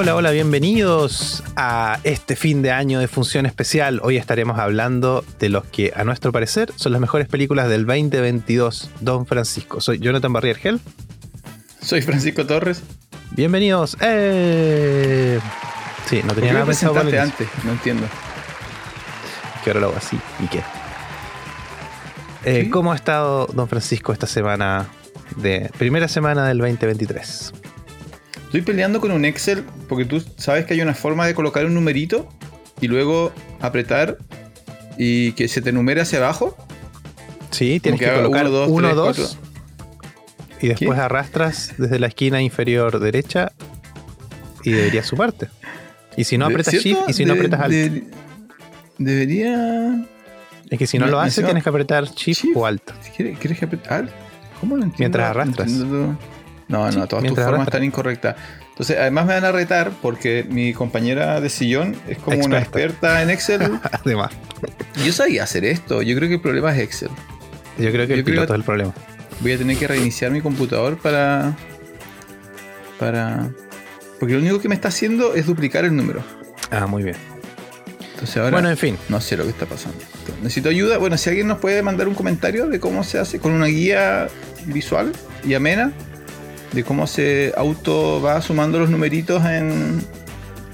Hola, hola, bienvenidos a este fin de año de función especial. Hoy estaremos hablando de los que, a nuestro parecer, son las mejores películas del 2022. Don Francisco, soy Jonathan Barriergel. Soy Francisco Torres. Bienvenidos. ¡Eh! Sí, no tenía nada pensado para el antes, no entiendo. Que ahora lo hago así. ¿Y qué? Eh, ¿Cómo ha estado Don Francisco esta semana de primera semana del 2023? Estoy peleando con un Excel porque tú sabes que hay una forma de colocar un numerito y luego apretar y que se te numere hacia abajo. Sí, tienes que, colocar 1, 2 y después arrastras desde la esquina inferior derecha y debería sumarte. Y si no apretas Shift y si no apretas Alt. debería. Es que si no, lo haces, tienes que apretar Shift, o Alt. ¿Quieres que apretar Alt? ¿Cómo lo entiendo? Mientras arrastras. No, no, todas tus formas están incorrectas. Entonces, además me van a retar porque mi compañera de sillón es como una experta en Excel. además. Yo sabía hacer esto. Yo creo que el problema es Excel. Yo creo que el piloto es el problema. Voy a tener que reiniciar mi computador para. Para. Porque lo único que me está haciendo es duplicar el número. Ah, muy bien. Entonces ahora. Bueno, en fin. No sé lo que está pasando. Necesito ayuda. Bueno, si alguien nos puede mandar un comentario de cómo se hace con una guía visual y amena de cómo se auto va sumando los numeritos en,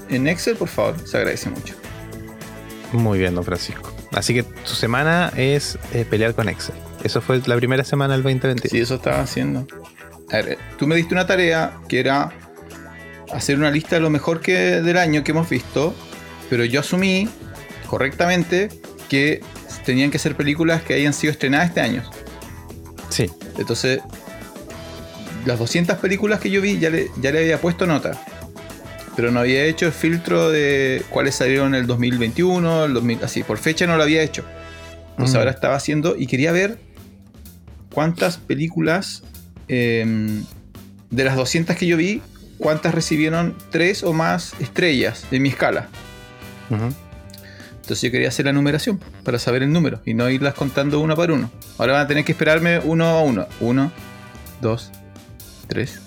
en Excel, por favor, se agradece mucho. Muy bien, don Francisco. Así que tu semana es eh, pelear con Excel. Eso fue la primera semana del 2020. Sí, eso estaba haciendo. A ver, tú me diste una tarea que era hacer una lista de lo mejor que del año que hemos visto, pero yo asumí correctamente que tenían que ser películas que hayan sido estrenadas este año. Sí. Entonces, las 200 películas que yo vi ya le, ya le había puesto nota. Pero no había hecho el filtro de cuáles salieron en el 2021, el 2000, así, por fecha no lo había hecho. Entonces mm. ahora estaba haciendo y quería ver cuántas películas em, de las 200 que yo vi, cuántas recibieron tres o más estrellas en mi escala. Entonces yo quería hacer la numeración para saber el número y no irlas contando uno por uno. Ahora van a tener que esperarme uno a uno. Uno, dos, tres.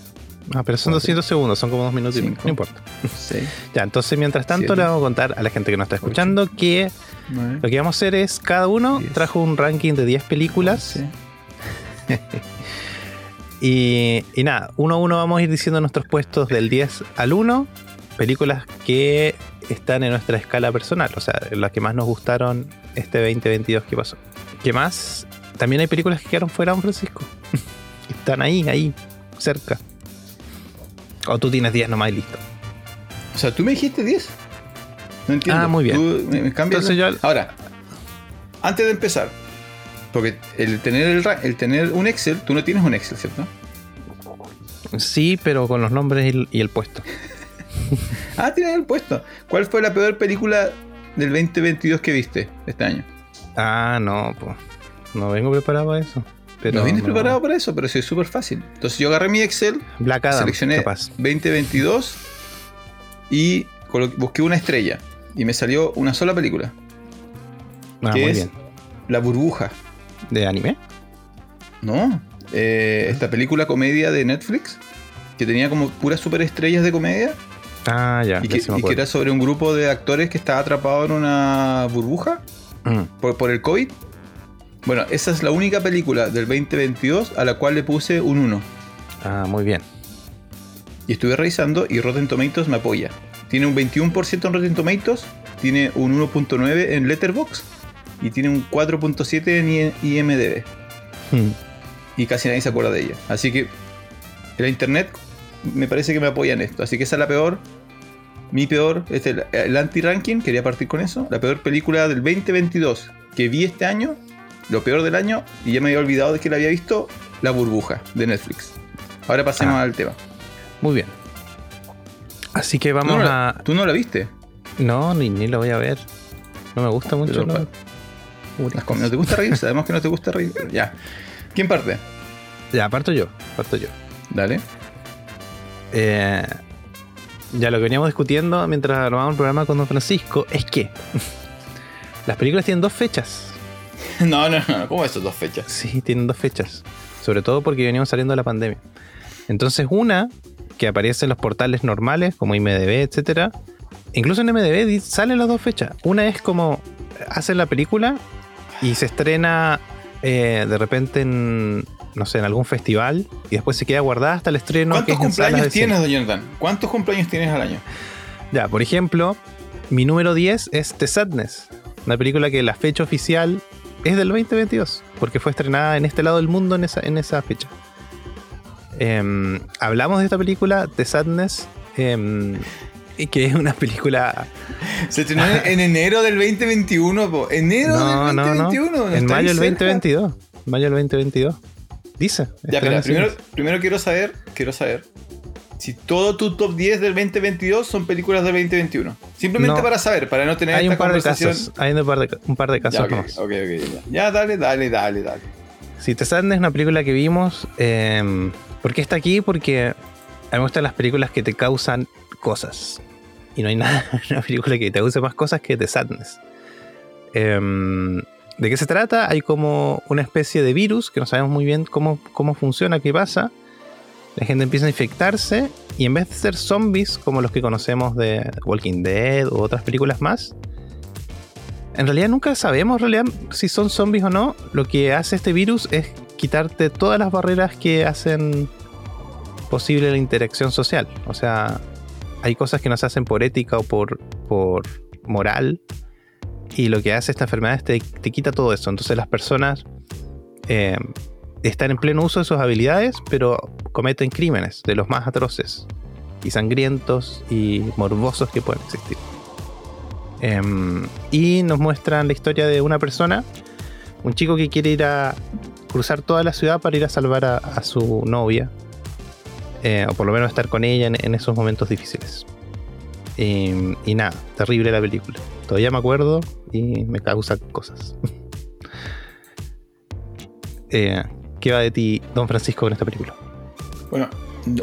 Ah, pero son 200 segundos, son como dos minutos y no importa. Sí. ya, entonces mientras tanto le vamos a contar a la gente que nos está escuchando que lo que vamos a hacer es cada uno trajo un ranking de 10 películas. Sí y, nada, uno a uno vamos a ir diciendo nuestros puestos del 10 al 1, películas que están en nuestra escala personal, o sea, las que más nos gustaron este 2022 que pasó. ¿Qué más? También hay películas que quedaron fuera, Don Francisco. están ahí, ahí, cerca. O tú tienes 10 nomás y listo. O sea, tú me dijiste 10. No entiendo. Ah, muy bien. Entonces yo... Ahora, antes de empezar, porque el tener, el, el tener un Excel, tú no tienes un Excel, ¿cierto? Sí, pero con los nombres y el, puesto. ah, tienes el puesto. ¿Cuál fue la peor película del 2022 que viste este año? Ah, no, pues. No vengo preparado para eso. Pero no vienes preparado para eso, pero sí es súper fácil. Entonces yo agarré mi Excel, Black Adam, seleccioné 2022 y busqué una estrella. Y me salió una sola película. Ah, que es La Burbuja. ¿De anime? No. Eh, esta película comedia de Netflix, que tenía como puras superestrellas de comedia. Ah, ya. Y, que, era sobre un grupo de actores que estaba atrapado en una burbuja mm. por, el COVID. Bueno, esa es la única película del 2022 a la cual le puse un 1. Ah, muy bien. Y estuve revisando y Rotten Tomatoes me apoya. Tiene un 21% en Rotten Tomatoes, tiene un 1.9 en Letterboxd y tiene un 4.7 en IMDB. Hmm. Y casi nadie se acuerda de ella. Así que la internet me parece que me apoya en esto. Así que esa es la peor. Mi peor, este, el anti-ranking, quería partir con eso. La peor película del 2022 que vi este año, lo peor del año, y ya me había olvidado de que la había visto, La Burbuja de Netflix. Ahora pasemos ah. al tema. Muy bien. Así que vamos a. ¿Tú no la viste? No, ni, ni la voy a ver. No me gusta mucho. ¿No te gusta reír? Sabemos que no te gusta reír. Ya. ¿Quién parte? Ya, parto yo. Parto yo. Dale. Eh, ya lo que veníamos discutiendo mientras grabábamos el programa con Don Francisco es que las películas tienen dos fechas. No, no, no. ¿Cómo eso, dos fechas? Sí, tienen dos fechas. Sobre todo porque veníamos saliendo de la pandemia. Entonces, una que aparece en los portales normales, como IMDB, etcétera. Incluso en IMDB salen las dos fechas. Una es como hacen la película y se estrena eh, de repente en, no sé, en algún festival y después se queda guardada hasta el estreno. que ¿Cuántos es cumpleaños tienes, don Jonathan? ¿Cuántos cumpleaños tienes al año? Ya, por ejemplo, mi número 10 es The Sadness, una película que la fecha oficial es del 2022, porque fue estrenada en este lado del mundo en esa, en esa fecha. Em, hablamos de esta película, The Sadness, y que es una película... Se estrenó en, en enero del 2021, po. Enero No, del no, no. 2021. En mayo del cerca. 2022. Mayo del 2022. Dice. Ya, pero primero quiero saber, quiero saber si todo tu top 10 del 2022 son películas del 2021. Simplemente No. para saber, para no tener Hay esta un par de casos. Hay un par de, un par de Ya, casos ok, nomás. ok, ok, ya. Ya, dale, dale, dale, dale. Si te Sadness es una película que vimos. eh, ¿Por qué está aquí? Porque a mí me gustan las películas que te causan cosas. Y no hay nada en una película que te cause más cosas que The Sadness. Em, ¿De qué se trata? Hay como una especie de virus que no sabemos muy bien cómo, cómo funciona, qué pasa. La gente empieza a infectarse y en vez de ser zombies como los que conocemos de Walking Dead u otras películas más, en realidad nunca sabemos si son zombies o no. Lo que hace este virus es quitarte todas las barreras que hacen posible la interacción social. O sea, hay cosas que no se hacen por ética o por, por moral. Y lo que hace esta enfermedad es te, te quita todo eso. Entonces las personas eh, están en pleno uso de sus habilidades, pero cometen crímenes de los más atroces y sangrientos y morbosos que pueden existir. Em, y nos muestran la historia de una persona, un chico que quiere ir a cruzar toda la ciudad para ir a salvar a, su novia, eh, o por lo menos estar con ella en, esos momentos difíciles. Em, y nada, terrible la película. Todavía me acuerdo y me causa cosas. Eh, ¿Qué va de ti, don Francisco, con esta película? Bueno,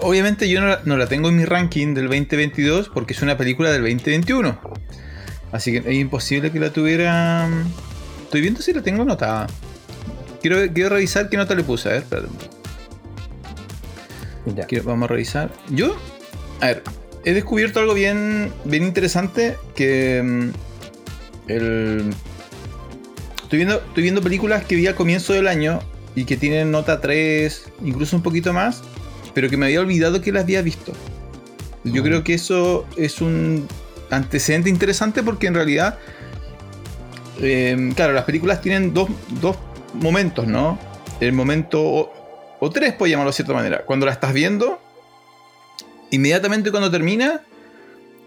obviamente yo no la, no la tengo en mi ranking del 2022 porque es una película del 2021. Así que es imposible que la tuviera. Estoy viendo si la tengo anotada. Quiero, quiero revisar qué nota le puse. A ver, espérate. Ya. Quiero- vamos a revisar. Yo, a ver, he descubierto algo bien, bien interesante que mm, el, estoy viendo, estoy viendo películas que vi al comienzo del año y que tienen nota 3, incluso un poquito más, pero que me había olvidado que las había visto. Yo Mm. creo que eso es un antecedente interesante porque en realidad, eh, claro, las películas tienen dos, dos momentos, ¿no? El momento, o, o tres, puedo llamarlo de cierta manera. Cuando la estás viendo, inmediatamente cuando termina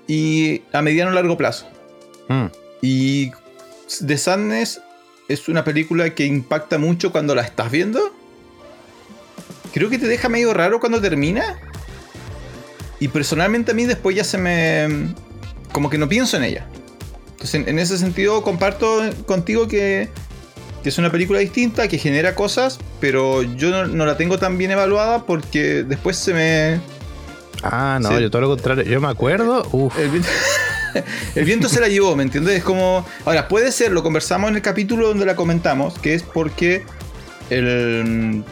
y a mediano o largo plazo. Mm, Y The Sadness es una película que impacta mucho cuando la estás viendo. Creo que te deja medio raro cuando termina. Y personalmente a mí después ya se me... Como que no pienso en ella. Entonces en, ese sentido comparto contigo que, que es una película distinta, que genera cosas, pero yo no, no la tengo tan bien evaluada porque después se me... Ah, no, Sí. yo todo lo contrario. Yo me acuerdo. Uf, El viento, se la llevó, ¿me entiendes? Es como. Ahora, puede ser, lo conversamos en el capítulo donde la comentamos, que es porque el,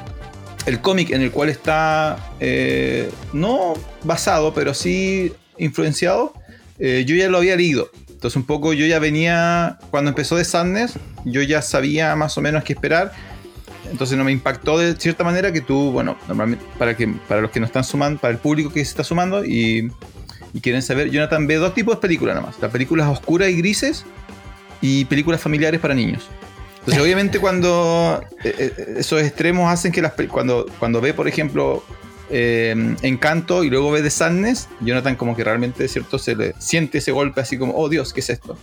el cómic en el cual está eh, no basado, pero sí influenciado, eh, yo ya lo había leído. Entonces, un poco yo ya venía. Cuando empezó de Sadness, yo ya sabía más o menos qué esperar. Entonces no me impactó de cierta manera que tú, bueno, normalmente para que para los que no están sumando, para el público que se está sumando y, y quieren saber, Jonathan ve dos tipos de películas nada más. Las películas oscuras y grises y películas familiares para niños. Entonces obviamente cuando eh, eh, esos extremos hacen que las cuando, cuando ve, por ejemplo, eh, Encanto y luego ve The Sadness, Jonathan como que realmente, ¿cierto? Se le siente ese golpe así como, oh Dios, ¿qué es esto?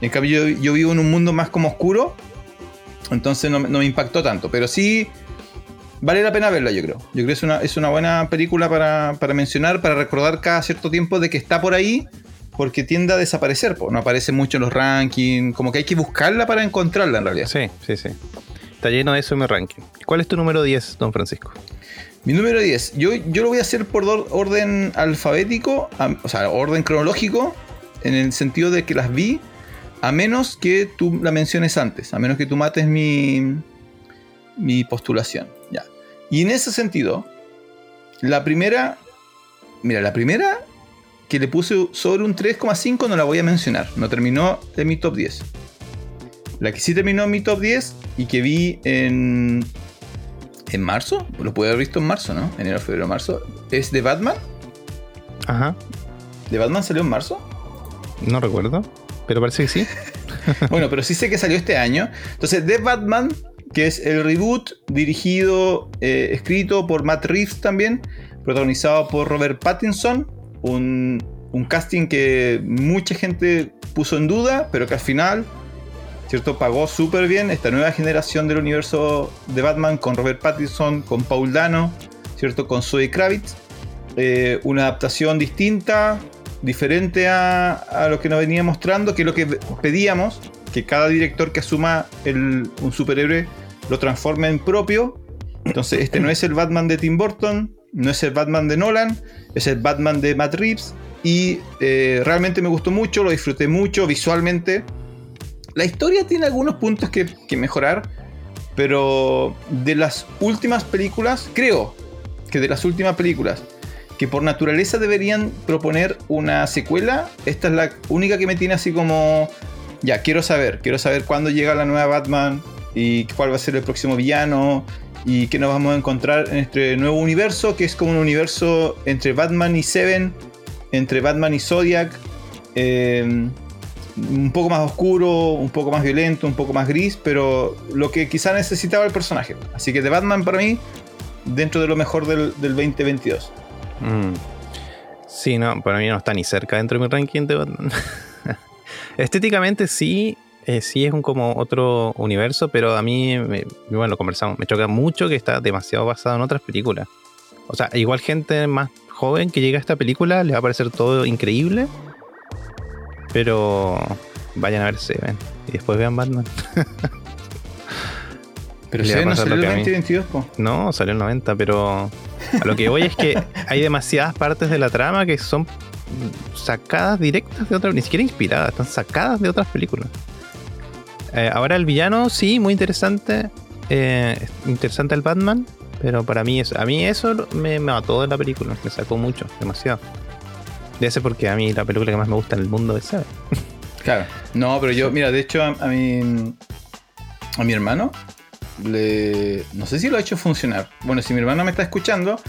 Y en cambio yo, yo vivo en un mundo más como oscuro, entonces no, no me impactó tanto, pero sí vale la pena verla, yo creo. Yo creo que es una, es una buena película para, para mencionar, para recordar cada cierto tiempo de que está por ahí, porque tiende a desaparecer, po. no aparece mucho en los rankings, como que hay que buscarla para encontrarla en realidad. sí, sí, sí. Está lleno de eso en mi ranking. ¿Cuál es tu número 10, don Francisco? Mi número 10, yo, yo lo voy a hacer por orden alfabético, o sea, orden cronológico, en el sentido de que las vi, a menos que tú la menciones antes, a menos que tú mates mi, mi postulación. Ya. Y en ese sentido, la primera Mira, la primera que le puse sobre un 3,5 no la voy a mencionar. No terminó en mi top 10. La que sí terminó en mi top 10 y que vi en. ¿En marzo? Lo pude haber visto en marzo, ¿no? Enero, febrero, marzo. Es de Batman. Ajá. ¿De Batman salió en marzo? No recuerdo, pero parece que sí. bueno, pero sí sé que salió este año. Entonces, The Batman, que es el reboot dirigido, eh, escrito por Matt Reeves también, protagonizado por Robert Pattinson, un, un casting que mucha gente puso en duda, pero que al final, ¿cierto? Pagó súper bien esta nueva generación del universo de Batman con Robert Pattinson, con Paul Dano, ¿cierto? Con Zoe Kravitz. Eh, una adaptación distinta, diferente a, lo que nos venía mostrando, que es lo que pedíamos, que cada director que asuma un superhéroe lo transforme en propio. Entonces, este no es el Batman de Tim Burton, no es el Batman de Nolan, es el Batman de Matt Reeves. Y eh, realmente me gustó mucho, lo disfruté mucho visualmente. La historia tiene algunos puntos que, que mejorar, pero de las últimas películas, creo que de las últimas películas que por naturaleza deberían proponer una secuela. Esta es la única que me tiene así como, ya, quiero saber, quiero saber cuándo llega la nueva Batman y cuál va a ser el próximo villano y qué nos vamos a encontrar en este nuevo universo, que es como un universo entre Batman y Seven, entre Batman y Zodiac. Em, un poco más oscuro, un poco más violento, un poco más gris, pero lo que quizá necesitaba el personaje. Así que de Batman para mí, dentro de lo mejor del, del 2022. Mm. Sí, no, para mí no está ni cerca dentro de mi ranking de Estéticamente sí, eh, sí es un como otro universo, pero a mí, bueno, lo conversamos, me choca mucho que está demasiado basado en otras películas. O sea, igual gente más joven que llega a esta película le va a parecer todo increíble, pero vayan a ver Seven y después vean Batman. pero Seven no salió el 2022, No, salió el 90, pero a lo que voy es que hay demasiadas partes de la trama que son sacadas directas de otras, ni siquiera inspiradas, están sacadas de otras películas. Eh, ahora el villano, sí, muy interesante. Eh, interesante el Batman, pero para mí eso, a mí eso me, mató de la película, me sacó mucho, demasiado. Debe ser porque a mí la película que más me gusta en el mundo es Sabe. Claro, no, pero yo, mira, de hecho a, mi, a mi hermano no sé si lo ha hecho funcionar. Bueno, si mi hermano me está escuchando,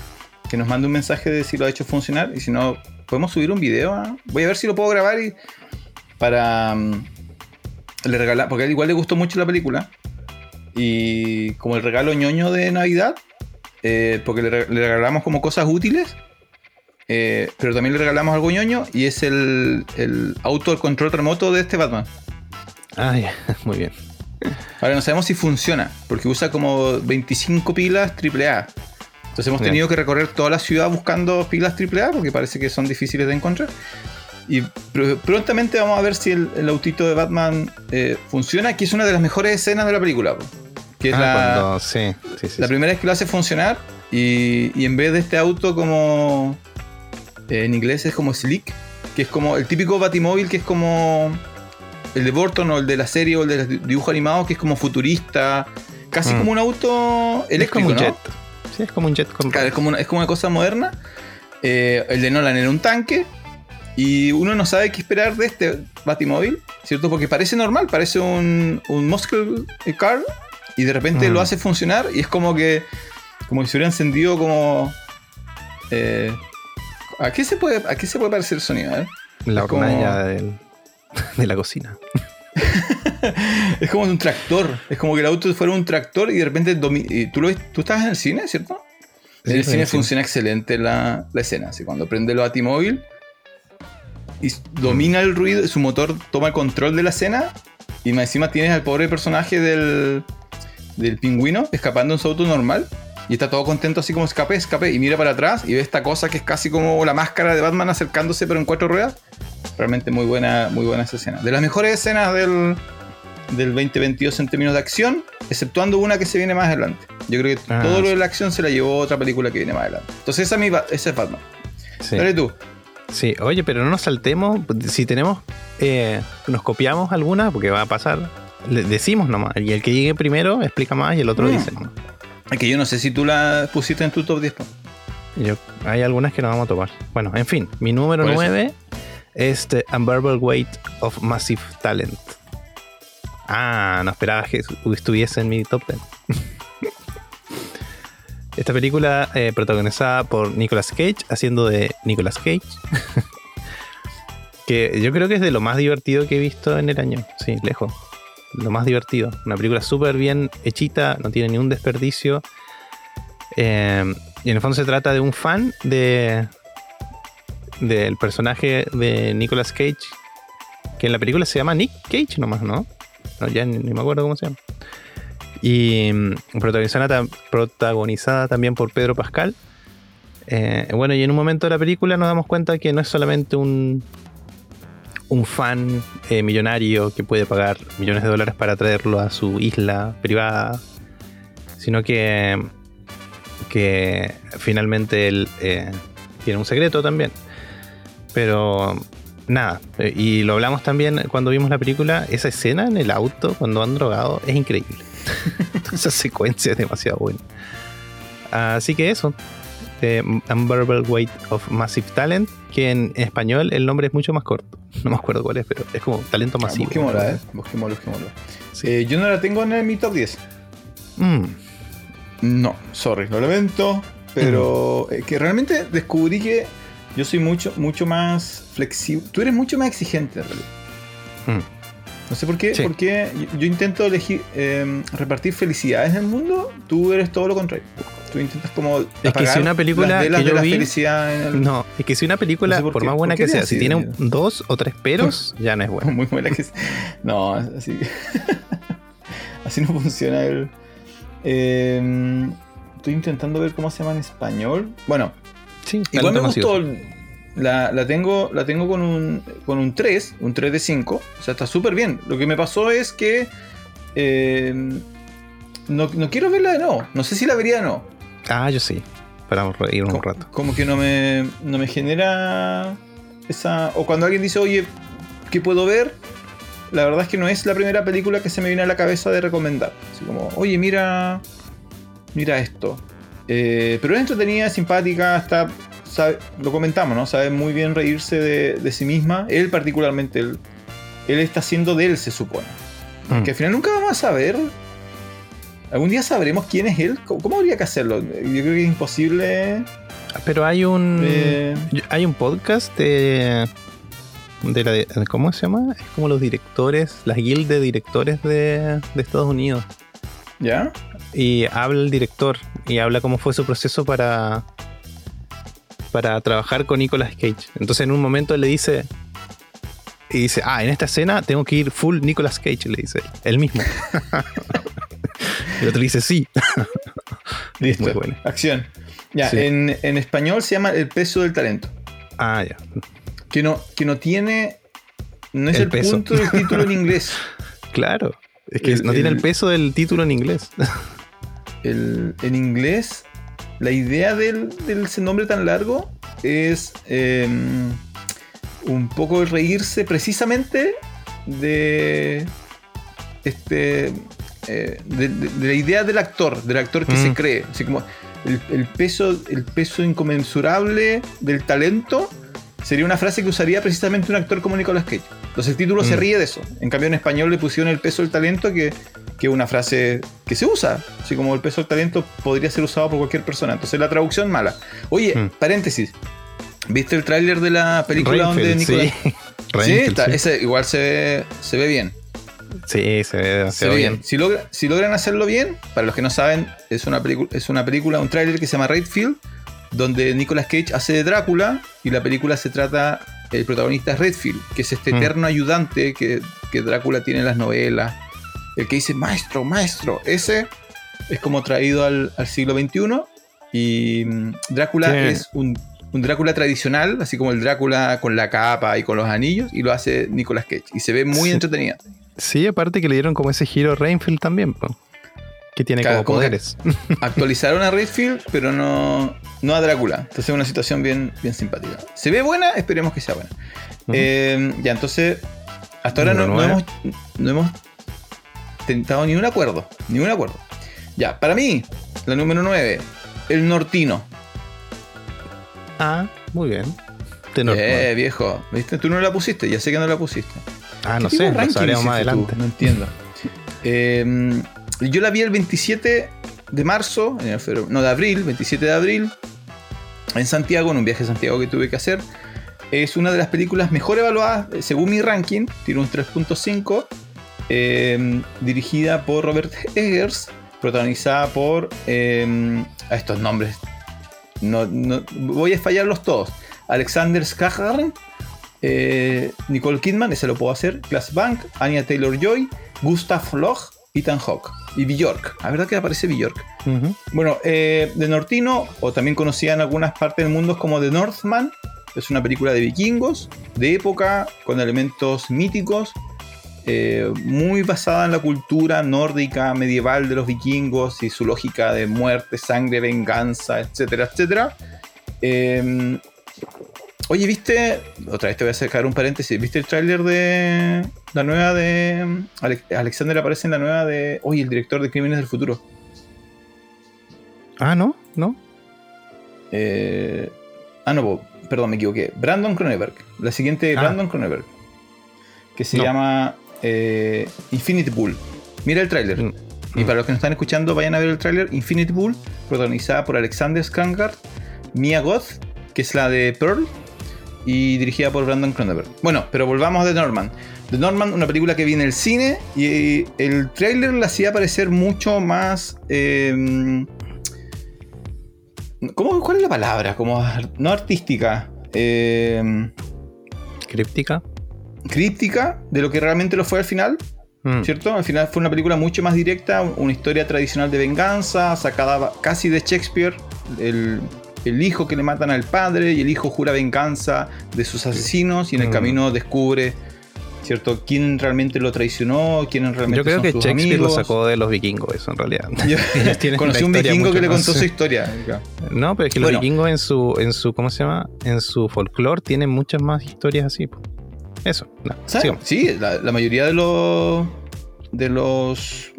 que nos mande un mensaje de si lo ha hecho funcionar. Y si no, podemos subir un video. ¿ah? Voy a ver si lo puedo grabar y para mm, le regalar, porque a él igual le gustó mucho la película. Y como el regalo ñoño de Navidad, eh, porque le, regalamos como cosas útiles. Eh, pero también le regalamos algo ñoño y es el, el auto, control remoto de este Batman. Ah, muy bien. Ahora no sabemos si funciona, porque usa como 25 pilas AAA. Entonces hemos tenido que recorrer toda la ciudad buscando pilas AAA porque parece que son difíciles de encontrar. Y prontamente vamos a ver si el, autito de Batman eh, funciona, que es una de las mejores escenas de la película. Que es ah, la, la primera vez que lo hace funcionar y, en vez de este auto como... Eh, en inglés es como slick, que es como el típico batimóvil que es como el de Burton o el de la serie o el de dibujo animado que es como futurista, casi mm. como un auto eléctrico, es como un jet. Sí, es como un jet es, como una, es como una cosa moderna. Eh, el de Nolan era un tanque. Y uno no sabe qué esperar de este Batimóvil, ¿cierto? Porque parece normal, parece un, un muscle car. Y de repente lo mm. hace funcionar y es como que. Como si hubiera encendido como. Eh, ¿a, qué se puede, ¿A qué se puede parecer el sonido? Eh? La del de la cocina. es como un tractor. Es como que el auto fuera un tractor y de repente tú, lo tú estás en el cine, ¿cierto? en el cine funciona excelente la, escena. Así, cuando prende el batimóvil y domina el ruido, su motor toma el control de la escena y más encima tienes al pobre personaje del, del pingüino escapando en su auto normal y está todo contento así como escape, escape y mira para atrás y ve esta cosa que es casi como la máscara de Batman acercándose pero en cuatro ruedas. Realmente muy buena, muy buena esa escena. De las mejores escenas del, del 2022 en términos de acción, exceptuando una que se viene más adelante. Yo creo que ah, todo lo de la acción se la llevó otra película que viene más adelante. Entonces esa, mi, esa es Batman. Dale tú. Sí, oye, pero no nos saltemos. Si tenemos, eh, nos copiamos alguna, porque va a pasar, le decimos nomás. Y el que llegue primero explica más y el otro mm. dice nomás. Es que yo no sé si tú la pusiste en tu top 10. Yo, hay algunas que no vamos a tomar. Bueno, en fin, mi número ¿Cuál es? 9 es The Unbearable Weight of Massive Talent. Ah, no esperaba que estuviese en mi top 10. Esta película eh, protagonizada por Nicolas Cage, haciendo de Nicolas Cage. que yo creo que es de lo más divertido que he visto en el año. Sí, lejos. Lo más divertido. Una película súper bien hechita, no tiene ningún desperdicio. Eh, y en el fondo se trata de un fan de del personaje de Nicolas Cage, que en la película se llama Nick Cage nomás, ¿no? No, ya ni, ni me acuerdo cómo se llama. Y mm, protagonizada, tam- protagonizada también por Pedro Pascal. Eh, bueno, y en un momento de la película nos damos cuenta que no es solamente un, fan eh, millonario que puede pagar millones de dólares para traerlo a su isla privada, sino que, que finalmente él eh, tiene un secreto también. Pero nada, y lo hablamos también cuando vimos la película, esa escena en el auto cuando han drogado es increíble. esa secuencia es demasiado buena. Así que eso, The Unbearable Weight of Massive Talent, que en español el nombre es mucho más corto. No me acuerdo cuál es, pero es como talento masivo. Busquémosla, eh. Busquémosla, busquémosla. Sí. Eh, yo no la tengo en mi top 10. Mm, No, sorry, lo lamento. Pero eh, que realmente descubrí que yo soy mucho, mucho más flexible. Tú eres mucho más exigente, en realidad. mm. No sé por qué, Sí. porque yo, intento elegir, eh, repartir felicidades en el mundo, tú eres todo lo contrario. Tú intentas como. que apagar si una película que de yo la vi- felicidad en el- No, es que si una película, No sé por por, qué- más buena ¿por qué que sea, si tiene un- dos o tres peros, ya no es buena. Muy buena que es. No, así. así no funciona el. eh, estoy intentando ver cómo se llama en español. Bueno, Sí, igual me talento masivo. La, la tengo, la tengo con un, con un 3, un 3 de 5. O sea, está súper bien. Lo que me pasó es que. eh, no, no quiero verla de nuevo. No sé si la vería de nuevo. Ah, yo sí. Para reír un como, rato. como que no me, no me genera esa... O cuando alguien dice, oye, ¿qué puedo ver? La verdad es que no es la primera película que se me viene a la cabeza de recomendar. Así como, oye, mira, mira esto. Eh, pero es entretenida, simpática, está, sabe- lo comentamos, ¿no? Sabe muy bien reírse de, de sí misma. Él particularmente, él, él está haciendo de él, se supone. Mm. Que al final nunca vamos a saber. Algún día sabremos quién es él. ¿Cómo, cómo habría que hacerlo? Yo creo que es imposible. Pero hay un Eh, hay un podcast de, de la de- ¿cómo se llama? Es como los directores, las guild de directores de, de Estados Unidos. ¿Ya? Y habla el director y habla cómo fue su proceso para para trabajar con Nicolas Cage. Entonces en un momento él le dice y dice, ah, en esta escena tengo que ir full Nicolas Cage, le dice él, mismo. y el otro le dice, sí. Listo. Muy bueno. Acción. Ya, Sí. en, en español se llama El peso del talento. Ah, ya. Que no, que no tiene. No es El el, peso. punto del título en inglés. Claro. Es que El- no tiene el el- peso del título en inglés. El- en inglés, la idea del, del ese nombre tan largo es eh, un poco reírse precisamente de este eh, de, de- de la idea del actor, del actor que Mm. se cree, así como el, el peso el peso inconmensurable del talento sería una frase que usaría precisamente un actor como Nicolas Cage. Entonces el título se Mm. ríe de eso. En cambio en español le pusieron el peso del talento que que es una frase que se usa, así como el peso del talento podría ser usado por cualquier persona. Entonces la traducción mala. Oye, Mm. paréntesis. ¿Viste el tráiler de la película donde Nicolas sí. Sí, está- sí. ese igual se ve, se ve bien. Sí, se ve demasiado bien. bien. Si, logra- si logran hacerlo bien, para los que no saben, es una, película es una película, un tráiler que se llama Redfield, donde Nicolas Cage hace de Drácula y la película se trata, el protagonista es Redfield, que es este Mm. eterno ayudante que, que Drácula tiene en las novelas, el que dice, maestro, maestro, ese es como traído al, al siglo XXI y mm, Drácula Sí. es un, un Drácula tradicional, así como el Drácula con la capa y con los anillos, y lo hace Nicolas Cage, y se ve muy Sí. entretenida. Sí, aparte que le dieron como ese giro a Reinfeldt también, po, que tiene Claro, como poderes. actualizaron a Redfield, pero no, no a Drácula. Entonces es una situación bien, bien simpática. Se ve buena, esperemos que sea buena. Eh, ya, entonces, hasta ahora no, hemos, no hemos tentado ni un acuerdo. Ni un acuerdo. Ya, para mí, la número 9, El Nortino. Ah, muy bien. Northman. Eh, viejo. ¿Viste? Tú no la pusiste, ya sé que no la pusiste. ah, no ¿Qué tipo sé, lo sabremos más hiciste tú? adelante. No entiendo. Eh, yo la vi el 27 de marzo, eh, no, de abril, 27 de abril, en Santiago, en un viaje a Santiago que tuve que hacer. Es una de las películas mejor evaluadas, eh, según mi ranking, tiene un 3.5, eh, dirigida por Robert Eggers, protagonizada por eh, a estos nombres. No, no- voy a fallarlos todos. Alexander Skarsgård, eh, Nicole Kidman, ese lo puedo hacer, Class Bank, Anya Taylor-Joy, Gustav Loch, Ethan Hawke y Bjork. La verdad que aparece Bjork. Bueno, eh, The Nortino, o también conocida en algunas partes del mundo como The Northman, es una película de vikingos, de época, con elementos míticos, eh, muy basada en la cultura nórdica medieval de los vikingos y su lógica de muerte, sangre, venganza, etcétera, etcétera. Eh, oye, ¿viste? Otra vez te voy a sacar un paréntesis. ¿Viste el tráiler de la nueva de... Ale- Alexander aparece en la nueva de... Oye, el director de Crímenes del Futuro. Ah, no, no. Eh, ah, no, perdón, me equivoqué. Brandon Cronenberg. La siguiente Ah. Brandon Cronenberg. Que se No. llama eh, Infinity Pool. Mira el tráiler. Mm, Y mm. para los que no están escuchando, vayan a ver el tráiler Infinity Pool, protagonizada por Alexander Skarsgård, Mia Goth, que es la de Pearl, y dirigida por Brandon Cronenberg. Bueno, pero volvamos a The Norman. The Norman, una película que vi en el cine y el tráiler la hacía parecer mucho más... eh, ¿cómo, ¿Cuál es la palabra? Como no artística. eh, Críptica. Críptica de lo que realmente lo fue al final. Mm. ¿Cierto? Al final fue una película mucho más directa, un- una historia tradicional de venganza, sacada casi de Shakespeare. El, el hijo que le matan al padre y el hijo jura venganza de sus asesinos y en el Mm. camino descubre, ¿cierto? ¿Quién realmente lo traicionó? ¿Quién realmente Yo creo son que sus Shakespeare amigos? lo sacó de los vikingos, eso en realidad. Conocí un vikingo que le más- contó su historia. No, pero es que Bueno. los vikingos en su, en su, ¿cómo se llama? En su folclore tienen muchas más historias así. po. Eso. Sí, la, la mayoría de los de los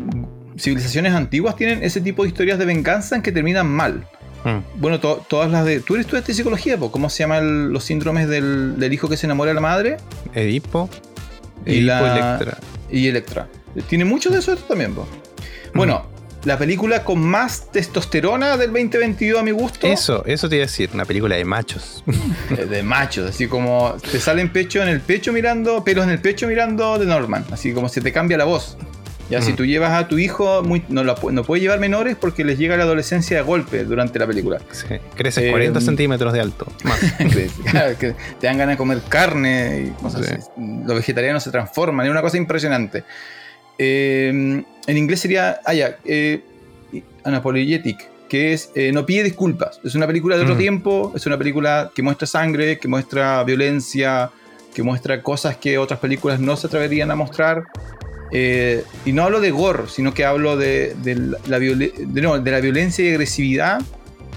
civilizaciones antiguas tienen ese tipo de historias de venganza en que terminan mal. Mm. Bueno, to- todas las de. Tú eres estudiaste psicología, po? ¿cómo se llaman los síndromes del, del hijo que se enamora de la madre? Edipo. Y Edipo la- Electra. Y Electra. Tiene mucho de eso también, po. Bueno, la película con más testosterona del 2022 a mi gusto. Eso, eso te iba a decir, una película de machos. eh, De machos, así como te salen pecho en el pecho mirando, pelos en el pecho mirando de Norman. Así como se te cambia la voz. Ya, si Mm. tú llevas a tu hijo, muy, no, no puede llevar menores porque les llega la adolescencia de golpe durante la película. Sí, Crece Eh, 40 centímetros de alto. Más. Claro, que te dan ganas de comer carne y cosas Sí. así. Los vegetarianos se transforman, es una cosa impresionante. Eh, en inglés sería, ah, ya, eh, que es eh, No pide disculpas. Es una película de otro Mm. tiempo, es una película que muestra sangre, que muestra violencia, que muestra cosas que otras películas no se atreverían a mostrar. Eh, y no hablo de gore, sino que hablo de, de la, de- no, de la violencia y agresividad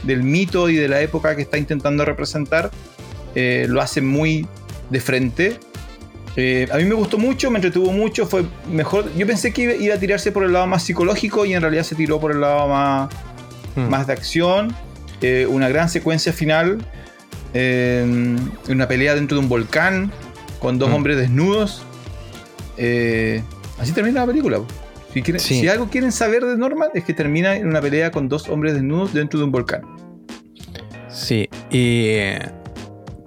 del mito y de la época que está intentando representar. Eh, lo hace muy de frente. Eh, a mí me gustó mucho, me entretuvo mucho, fue mejor. Yo pensé que iba, a tirarse por el lado más psicológico y en realidad se tiró por el lado más, Mm. más de acción. Eh, una gran secuencia final. eh, una pelea dentro de un volcán con dos Mm. hombres desnudos. Eh, así termina la película. Si, quieren- Sí. si algo quieren saber de Norman es que termina en una pelea con dos hombres desnudos dentro de un volcán. Sí, y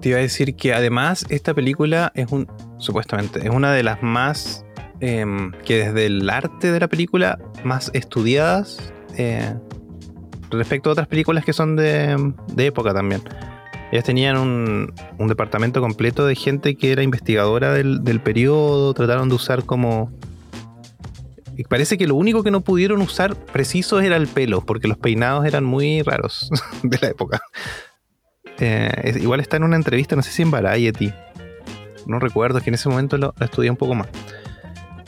te iba a decir que además esta película es un, supuestamente, es una de las más, em, que desde el arte de la película, más estudiadas eh, respecto a otras películas que son de, de época también. Ellas tenían un, un departamento completo de gente que era investigadora del, del periodo, trataron de usar como... Parece que lo único que no pudieron usar preciso era el pelo, porque los peinados eran muy raros de la época. Eh, igual está en una entrevista, no sé si en Variety. No recuerdo, es que en ese momento lo, lo estudié un poco más.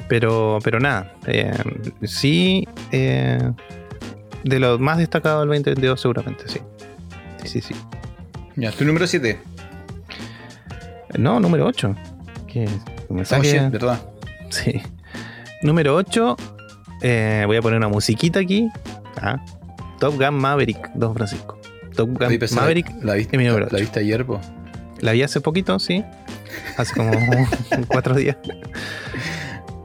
Pero, pero nada, eh, sí, eh, de lo más destacado del 2022 seguramente, sí. Sí, sí, sí. Ya, tu número 7. No, número 8. Que mensaje- ¿verdad? Sí. Número 8. voy a poner una musiquita aquí. Ah, Top Gun Maverick, Don Francisco. Top Gun Maverick la, es mi número la, la ocho. viste ayer, po. La vi hace poquito, sí. Hace como cuatro días.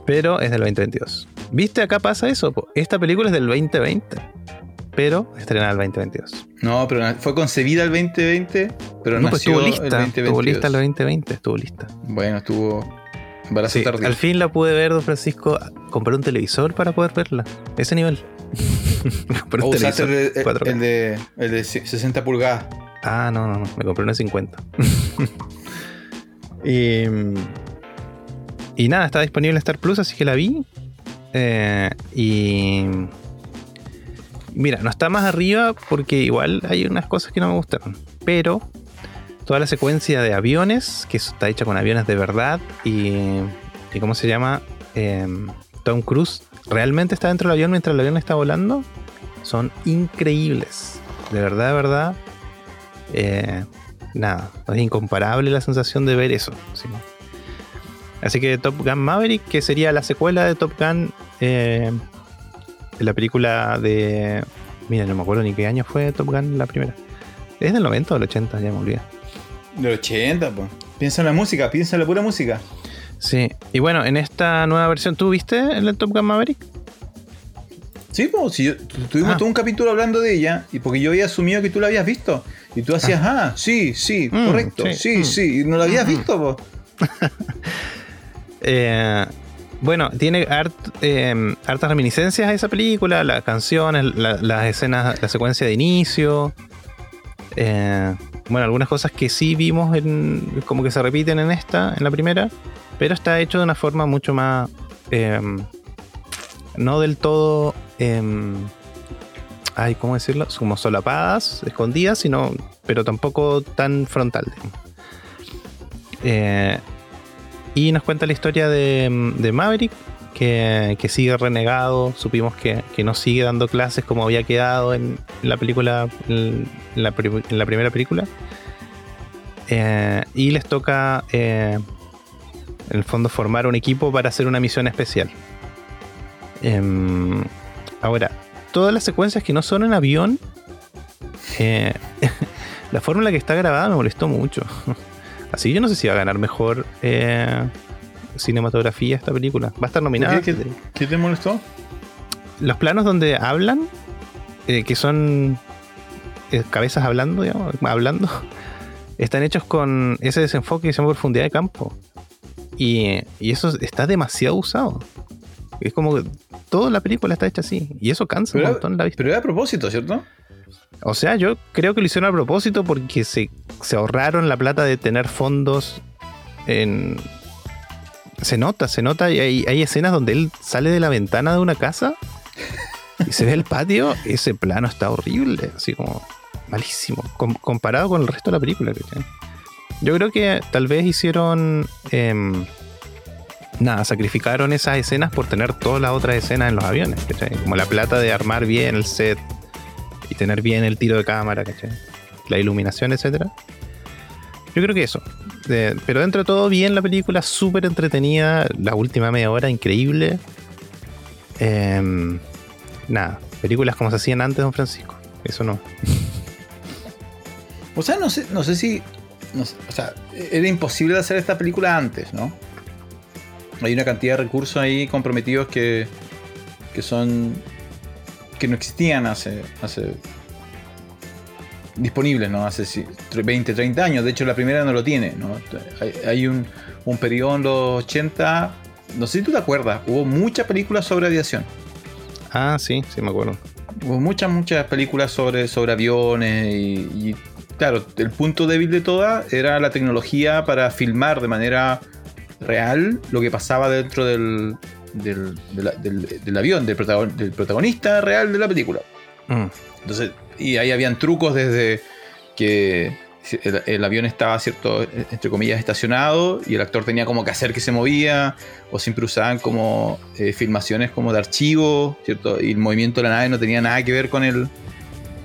Pero es del 2022. ¿Viste? Acá pasa eso. po. Esta película es del 2020. Pero estrenada el 2022. No, pero fue concebida el 2020, pero no, pues estuvo el lista. 2022. Estuvo lista el 2020. Estuvo lista. Bueno, estuvo embarazo Sí, tardío. al fin la pude ver, don Francisco. Compré un televisor para poder verla. Ese nivel. ¿O un usaste el televisor de, 4K. el, de, el de 60 pulgadas? Ah, no, no, no. Me compré una 50. y, y nada, está disponible Star Plus, así que la vi. Eh, y. Mira, no está más arriba porque igual hay unas cosas que no me gustaron. Pero toda la secuencia de aviones, que está hecha con aviones de verdad, y. y ¿Cómo se llama? Eh, Tom Cruise realmente está dentro del avión mientras el avión está volando. Son increíbles. De verdad, de verdad. Eh, nada, es incomparable la sensación de ver eso. ¿sí? Así que Top Gun Maverick, que sería la secuela de Top Gun, eh, la película de... Mira, no me acuerdo ni qué año fue Top Gun la primera. ¿Es del 90 o del 80? Ya me olvidé. Del 80, pues. Piensa en la música, piensa en la pura música. Sí, y bueno, en esta nueva versión, ¿tú viste el Top Gun Maverick? Sí, pues, si yo- tu- tuvimos Ah. todo un capítulo hablando de ella, y porque yo había asumido que tú la habías visto. Y tú hacías, ah, sí, sí, Mm, correcto, sí, sí, mm. sí, y no la habías visto, pues. Eh, bueno, tiene hart- eh, hartas reminiscencias a esa película, las canciones, la- las escenas, la secuencia de inicio. Eh, bueno, algunas cosas que sí vimos en, como que se repiten en esta, en la primera, pero está hecho de una forma mucho más... eh, no del todo... eh, ay, ¿cómo decirlo? Como solapadas, escondidas, sino, pero tampoco tan frontal. Eh, y nos cuenta la historia de, de Maverick, que, sigue renegado. Supimos que, que no sigue dando clases como había quedado en, la película, en la, primera película. Eh, y les toca, eh, en el fondo, formar un equipo para hacer una misión especial. Ahora, todas las secuencias que no son en avión, eh, la forma en la que está grabada me molestó mucho. Así yo no sé si va a ganar mejor eh, cinematografía esta película. Va a estar nominada. ¿Qué, qué- qué te molestó? Los planos donde hablan, eh, que son eh, cabezas hablando, digamos, hablando, están hechos con ese desenfoque que se llama profundidad de campo. Y, y eso está demasiado usado. Es como que toda la película está hecha así. Y eso cansa Pero, un montón la vista. pero era a propósito, ¿cierto? O sea, yo creo que lo hicieron a propósito porque se, se ahorraron la plata de tener fondos en... Se nota, se nota. Y hay, hay escenas donde él sale de la ventana de una casa y se ve el patio. Ese plano está horrible, así como malísimo. com- comparado con el resto de la película. Yo creo que tal vez hicieron... em, nada, sacrificaron esas escenas por tener todas las otras escenas en los aviones. ¿cachai? Como la plata de armar bien el set y tener bien el tiro de cámara. La iluminación, etcétera. Yo creo que eso. Pero dentro de todo, bien la película, súper entretenida. La última media hora, increíble. Em, nada, películas como se hacían antes, don Francisco. Eso no. O sea, no sé, no sé si. o sea, era imposible hacer esta película antes, ¿no? Hay una cantidad de recursos ahí comprometidos que. que son. que no existían hace. hace disponibles, ¿no? Hace sí, 20, 30 años. De hecho, la primera no lo tiene, ¿no? Hay, hay un, un periodo en los 80. No sé si tú te acuerdas, hubo muchas películas sobre aviación. Ah, sí, sí me acuerdo. Hubo muchas, muchas películas sobre, sobre aviones y, y, claro, el punto débil de todas era la tecnología para filmar de manera real lo que pasaba dentro del, del, avión, del, protagon- del protagonista real de la película. Mm, Entonces, y ahí habían trucos desde que el, el avión estaba, cierto, entre comillas, estacionado y el actor tenía como que hacer que se movía, o siempre usaban como eh, filmaciones como de archivo, ¿cierto? Y el movimiento de la nave no tenía nada que ver con el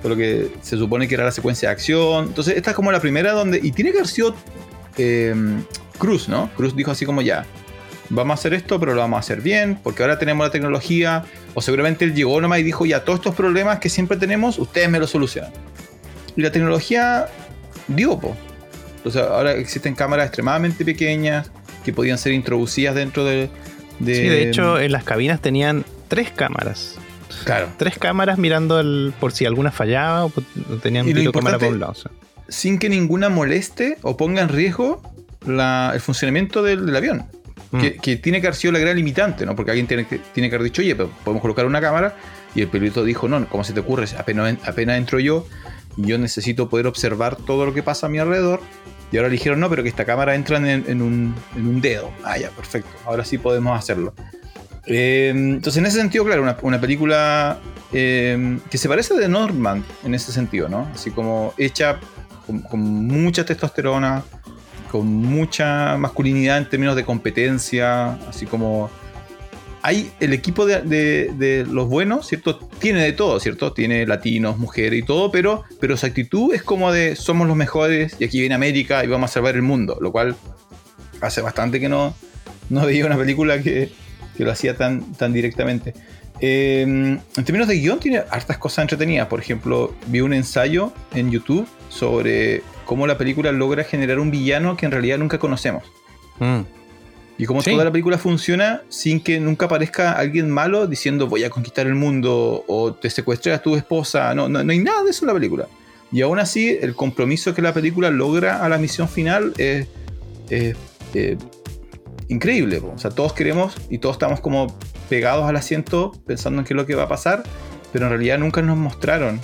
con lo que se supone que era la secuencia de acción. Entonces, esta es como la primera donde. Y tiene que haber sido eh, Cruz, ¿no? Cruz dijo así como ya. Vamos a hacer esto, pero lo vamos a hacer bien, porque ahora tenemos la tecnología. O seguramente él llegó nomás y dijo, ya, todos estos problemas que siempre tenemos, ustedes me los solucionan. Y la tecnología dio, po. Sea, ahora existen cámaras extremadamente pequeñas que podían ser introducidas dentro de. de Sí, de hecho, en las cabinas tenían tres cámaras. claro. Tres cámaras mirando el, por si alguna fallaba o tenían lo videocámara por un lado. o sea. Sin que ninguna moleste o ponga en riesgo la- el funcionamiento del, del avión. Mm. Que, que tiene que haber sido la gran limitante, ¿no? Porque alguien tiene que, tiene que haber dicho, oye, pero podemos colocar una cámara. Y el piloto dijo, no, ¿cómo se te ocurre? Apenas, apenas entro yo y yo necesito poder observar todo lo que pasa a mi alrededor. Y ahora le dijeron, no, pero que esta cámara entra en, en un, en un dedo. Ah, ya, perfecto. Ahora sí podemos hacerlo. Eh, entonces, en ese sentido, claro, una, una película eh, que se parece a The Norman en ese sentido, ¿no? Así como hecha con, con mucha testosterona, con mucha masculinidad en términos de competencia, así como hay el equipo de, los buenos, ¿cierto? Tiene de todo, ¿cierto? Tiene latinos, mujeres y todo, pero, pero su actitud es como de somos los mejores y aquí viene América y vamos a salvar el mundo, lo cual hace bastante que no, no veía una película que, que lo hacía tan, tan directamente. Eh, en términos de guion, tiene hartas cosas entretenidas. Por ejemplo, vi un ensayo en YouTube sobre cómo la película logra generar un villano que en realidad nunca conocemos. Mm. Y cómo Sí. toda la película funciona sin que nunca aparezca alguien malo diciendo voy a conquistar el mundo o te secuestré a tu esposa. No, no, no hay nada de eso en la película. Y aún así, el compromiso que la película logra a la misión final es, es, eh, increíble. po. O sea, todos queremos y todos estamos como pegados al asiento pensando en qué es lo que va a pasar, pero en realidad nunca nos mostraron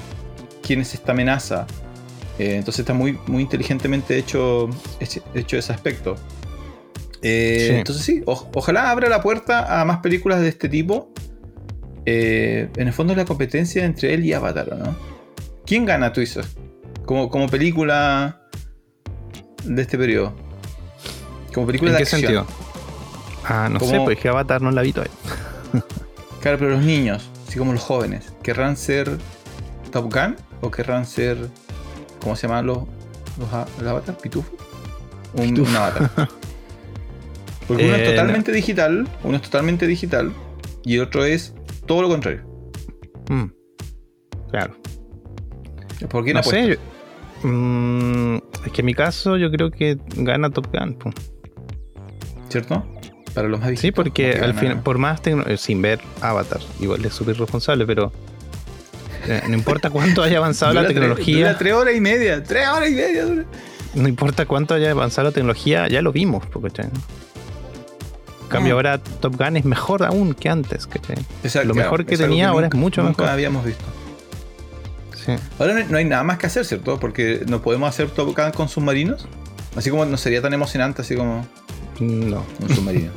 quién es esta amenaza. Eh, entonces está muy, muy inteligentemente hecho, hecho, ese aspecto. Eh, Sí. Entonces sí, o- ojalá abra la puerta a más películas de este tipo. Eh, en el fondo es la competencia entre él y Avatar, ¿o ¿no? ¿Quién gana, tú dices? Como, como película de este periodo. Como película ¿En de qué acción. sentido? Ah, no ¿Cómo? sé, pues que Avatar no la vi todavía. Claro, pero los niños, así como los jóvenes, ¿querrán ser Top Gun? ¿O querrán ser. ¿Cómo se llaman los, los, los avatars? ¿Pitufo? Un, Pitufo. un avatar. Porque uno es Eh, totalmente digital, uno es totalmente digital, y el otro es todo lo contrario. Mm. Claro. ¿Por quién No sé. yo- mm, es que en mi caso yo creo que gana Top Gun. po. ¿Cierto? Para los más Sí, porque al gana- fin, por más eh, sin ver Avatar, igual es súper responsable, pero no importa cuánto haya avanzado la tecnología, dura tres horas y media, tres horas y media dura. no importa cuánto haya avanzado la tecnología, ya lo vimos. En cambio, Mm. ahora Top Gun es mejor aún que antes, ¿cachai? Exacto, Lo mejor que tenía ahora es mucho nunca mejor. habíamos visto. Sí. Ahora no hay, no hay nada más que hacer, ¿cierto? Porque no podemos hacer Top Gun con submarinos. Así como no sería tan emocionante, así como No. un submarino.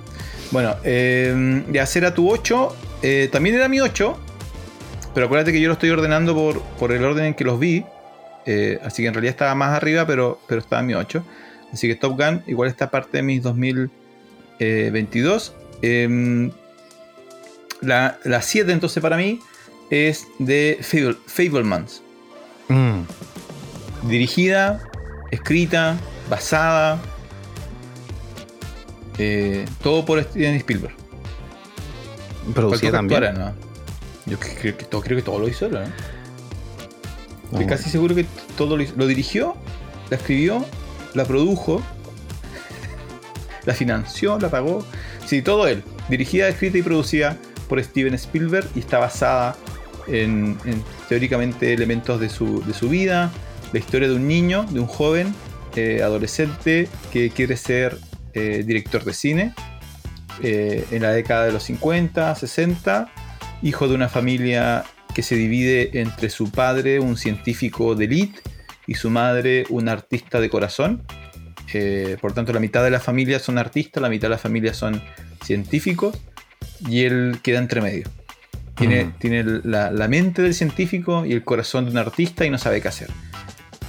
bueno, eh, de hacer a tu 8, eh, también era mi 8. Pero acuérdate que yo lo estoy ordenando por, por el orden en que los vi. eh, así que en realidad estaba más arriba, pero, pero estaba en mi 8. Así que Top Gun igual está parte de mis 2022. Em, la, la 7 entonces para mí es de Fable, Fablemans. Mm. Dirigida, escrita, basada. eh, todo por Steven Spielberg. Producida también. Yo cre- creo que, todo, creo que todo lo hizo él, ¿no? Estoy casi seguro que todo lo hizo. Lo dirigió, la escribió, la produjo, la financió, la pagó. Sí, todo él. Dirigida, escrita y producida por Steven Spielberg y está basada en, en, teóricamente elementos de su, de su vida, la historia de un niño, de un joven eh, adolescente que quiere ser eh, director de cine eh, en la década de los 50, 60, hijo de una familia que se divide entre su padre, un científico de élite, y su madre, una artista de corazón. Eh, por tanto, la mitad de la familia son artistas, la mitad de la familia son científicos, y él queda entre medio. Tiene, tiene la, la mente del científico y el corazón de un artista y no sabe qué hacer.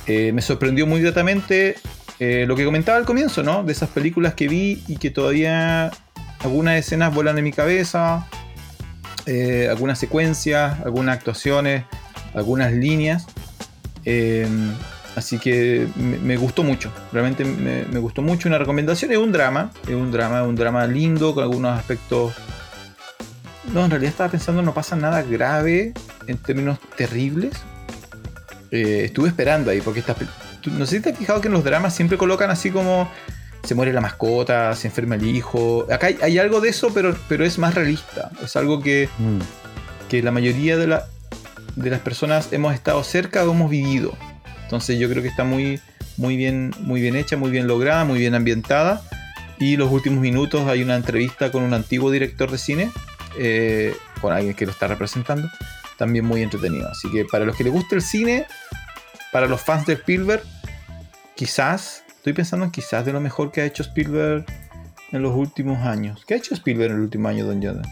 Eh, me sorprendió muy gratamente eh, lo que comentaba al comienzo, ¿no? De esas películas que vi y que todavía algunas escenas vuelan en mi cabeza, eh, algunas secuencias, algunas actuaciones, algunas líneas. Eh, así que me, gustó mucho, realmente me, gustó mucho. Una recomendación es un drama, es un drama, un drama lindo con algunos aspectos. No, en realidad estaba pensando, no pasa nada grave en términos terribles. eh, estuve esperando ahí, porque estas, no sé si te has fijado que en los dramas siempre colocan así como se muere la mascota, se enferma el hijo. Acá hay, algo de eso, pero, pero es más realista. Es algo que, mm. que la mayoría de, la, de las personas hemos estado cerca o hemos vivido. Entonces yo creo que está muy, muy, bien, muy bien hecha, muy bien lograda, muy bien ambientada. Y los últimos minutos hay una entrevista con un antiguo director de cine, eh, con alguien que lo está representando. También muy entretenido. Así que para los que les gusta el cine, para los fans de Spielberg, quizás Estoy pensando en quizás de lo mejor que ha hecho Spielberg en los últimos años. ¿Qué ha hecho Spielberg en el último año, Don Jonathan?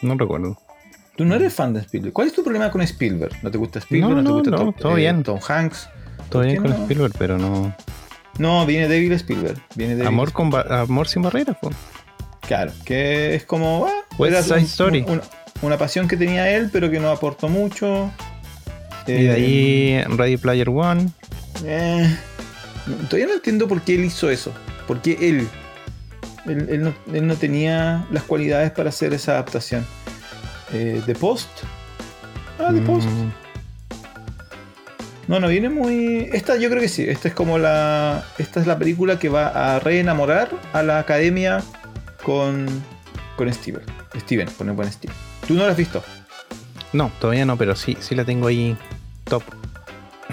No recuerdo. Tú no eres fan de Spielberg. ¿Cuál es tu problema con Spielberg? ¿No te gusta Spielberg? ¿No, te gusta no, todo, bien. Tom Hanks? Todo bien con Spielberg, pero no. No, viene débil Spielberg. Viene Amor, con amor sin barreras, pues. Claro, que es como. Ah, West Story. una, pasión que tenía él, pero que no aportó mucho. Y de ahí eh, Ready Player One. Eh, Todavía no entiendo por qué él hizo eso. Porque él, él, no, tenía las cualidades para hacer esa adaptación. Eh, The Post. Ah, The Post. Mm. No, no viene muy. Esta yo creo que sí. Esta es como la. Esta es la película que va a reenamorar a la academia con. con Steven. Steven, con el buen Steven. ¿Tú no la has visto? No, todavía no, pero sí, sí la tengo ahí top.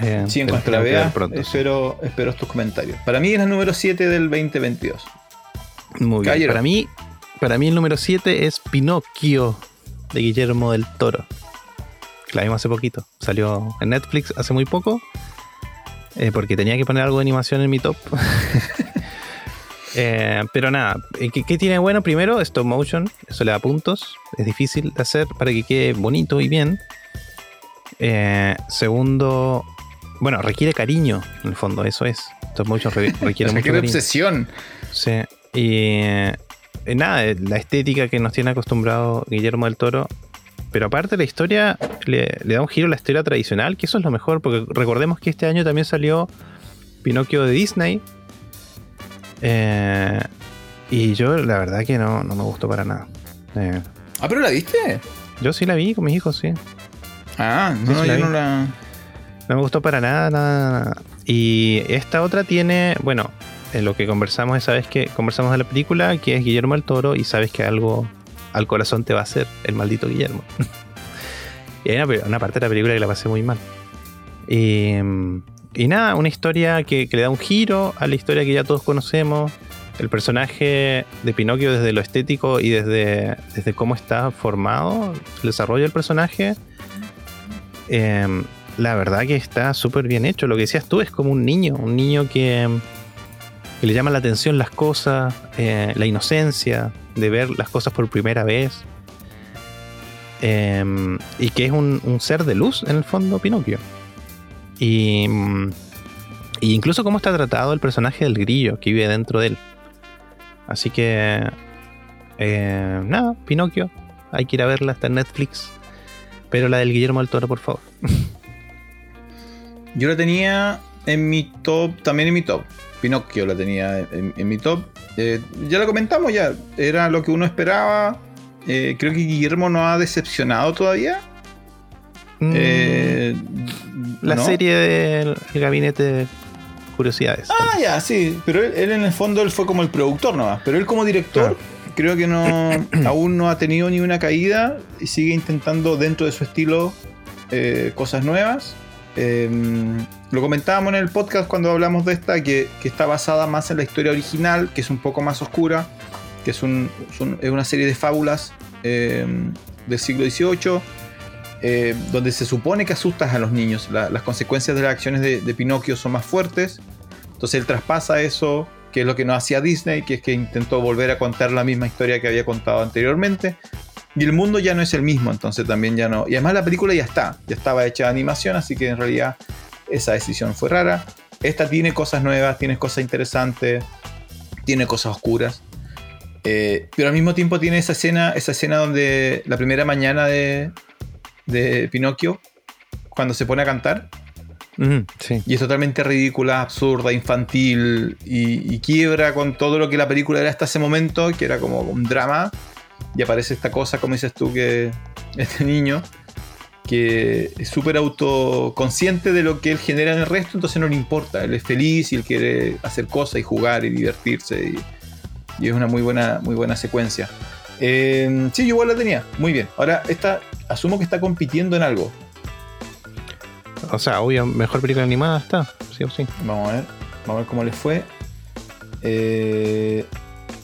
Eh, sí, en cuanto la vea, espero, espero tus comentarios. Para mí es el número 7 del 2022. Muy bien. Para mí, para mí el número 7 es Pinocchio de Guillermo del Toro. La vimos hace poquito. Salió en Netflix hace muy poco. Eh, porque tenía que poner algo de animación en mi top. Eh, pero nada, ¿qué, tiene bueno? Primero, stop motion. Eso le da puntos. Es difícil de hacer para que quede bonito y bien. segundo, bueno, requiere cariño, en el fondo, eso es. Stop motion requiere mucho cariño. obsesión. Sí. Y eh, nada, eh, la estética que nos tiene acostumbrado Guillermo del Toro. Pero aparte la historia le, da un giro a la historia tradicional, que eso es lo mejor, porque recordemos que este año también salió Pinocchio de Disney. Eh, y yo la verdad que no, no me gustó para nada. ah, pero la viste. Yo sí la vi con mis hijos, sí. Ah, no, yo no la... No me gustó para nada, nada, Y esta otra tiene, bueno, en lo que conversamos esa vez que conversamos de la película, que es Guillermo el Toro, y sabes que algo al corazón te va a hacer el maldito Guillermo. y hay una, parte de la película que la pasé muy mal. Y, nada, una historia que, le da un giro a la historia que ya todos conocemos. El personaje de Pinocchio desde lo estético y desde, desde cómo está formado, el desarrollo del personaje. Eh, la verdad que está súper bien hecho. Lo que decías tú es como un niño, un niño que, le llama la atención las cosas, eh, la inocencia de ver las cosas por primera vez. Em, y que es un, ser de luz en el fondo, Pinocchio. Y, incluso cómo está tratado el personaje del grillo que vive dentro de él. Así que, eh, nada, Pinocchio, hay que ir a verla, está en Netflix. Pero la del Guillermo del Toro, por favor. Yo la tenía en mi top, también en mi top. Pinocchio la tenía en, mi top. Eh, ya la comentamos, ya. Era lo que uno esperaba. Eh, creo que Guillermo no ha decepcionado todavía. Mm. Eh, la serie del gabinete de curiosidades. Ah, ya, sí. Pero él, en el fondo él fue como el productor nomás. Pero él como director creo que no aún no ha tenido ni una caída y sigue intentando dentro de su estilo cosas nuevas. Em, lo comentábamos en el podcast cuando hablamos de esta, que, está basada más en la historia original, que es un poco más oscura, que es, una serie de fábulas em, del siglo XVIII, eh, donde se supone que asustas a los niños. las consecuencias de las acciones de, de, Pinocchio son más fuertes. Entonces él traspasa eso, que es lo que no hacía Disney, que es que intentó volver a contar la misma historia que había contado anteriormente, y el mundo ya no es el mismo, entonces también ya no. Y además la película ya está, ya estaba hecha de animación, así que en realidad esa decisión fue rara. Esta tiene cosas nuevas, tiene cosas interesantes, tiene cosas oscuras. Eh, pero al mismo tiempo tiene esa escena, esa escena donde la primera mañana de, de Pinocchio, cuando se pone a cantar. Y es totalmente ridícula, absurda, infantil y, y, quiebra con todo lo que la película era hasta ese momento, que era como un drama y aparece esta cosa, como dices tú, que este niño, que es súper autoconsciente de lo que él genera en el resto, entonces no le importa. Él es feliz y él quiere hacer cosas y jugar y divertirse. Y, y es una muy buena, muy buena secuencia. Eh, sí, yo igual la tenía. Muy bien. Ahora, esta, asumo que está compitiendo en algo. O sea, obvio, mejor película animada está, sí o sí. Vamos a ver. Vamos a ver cómo le fue. Eh,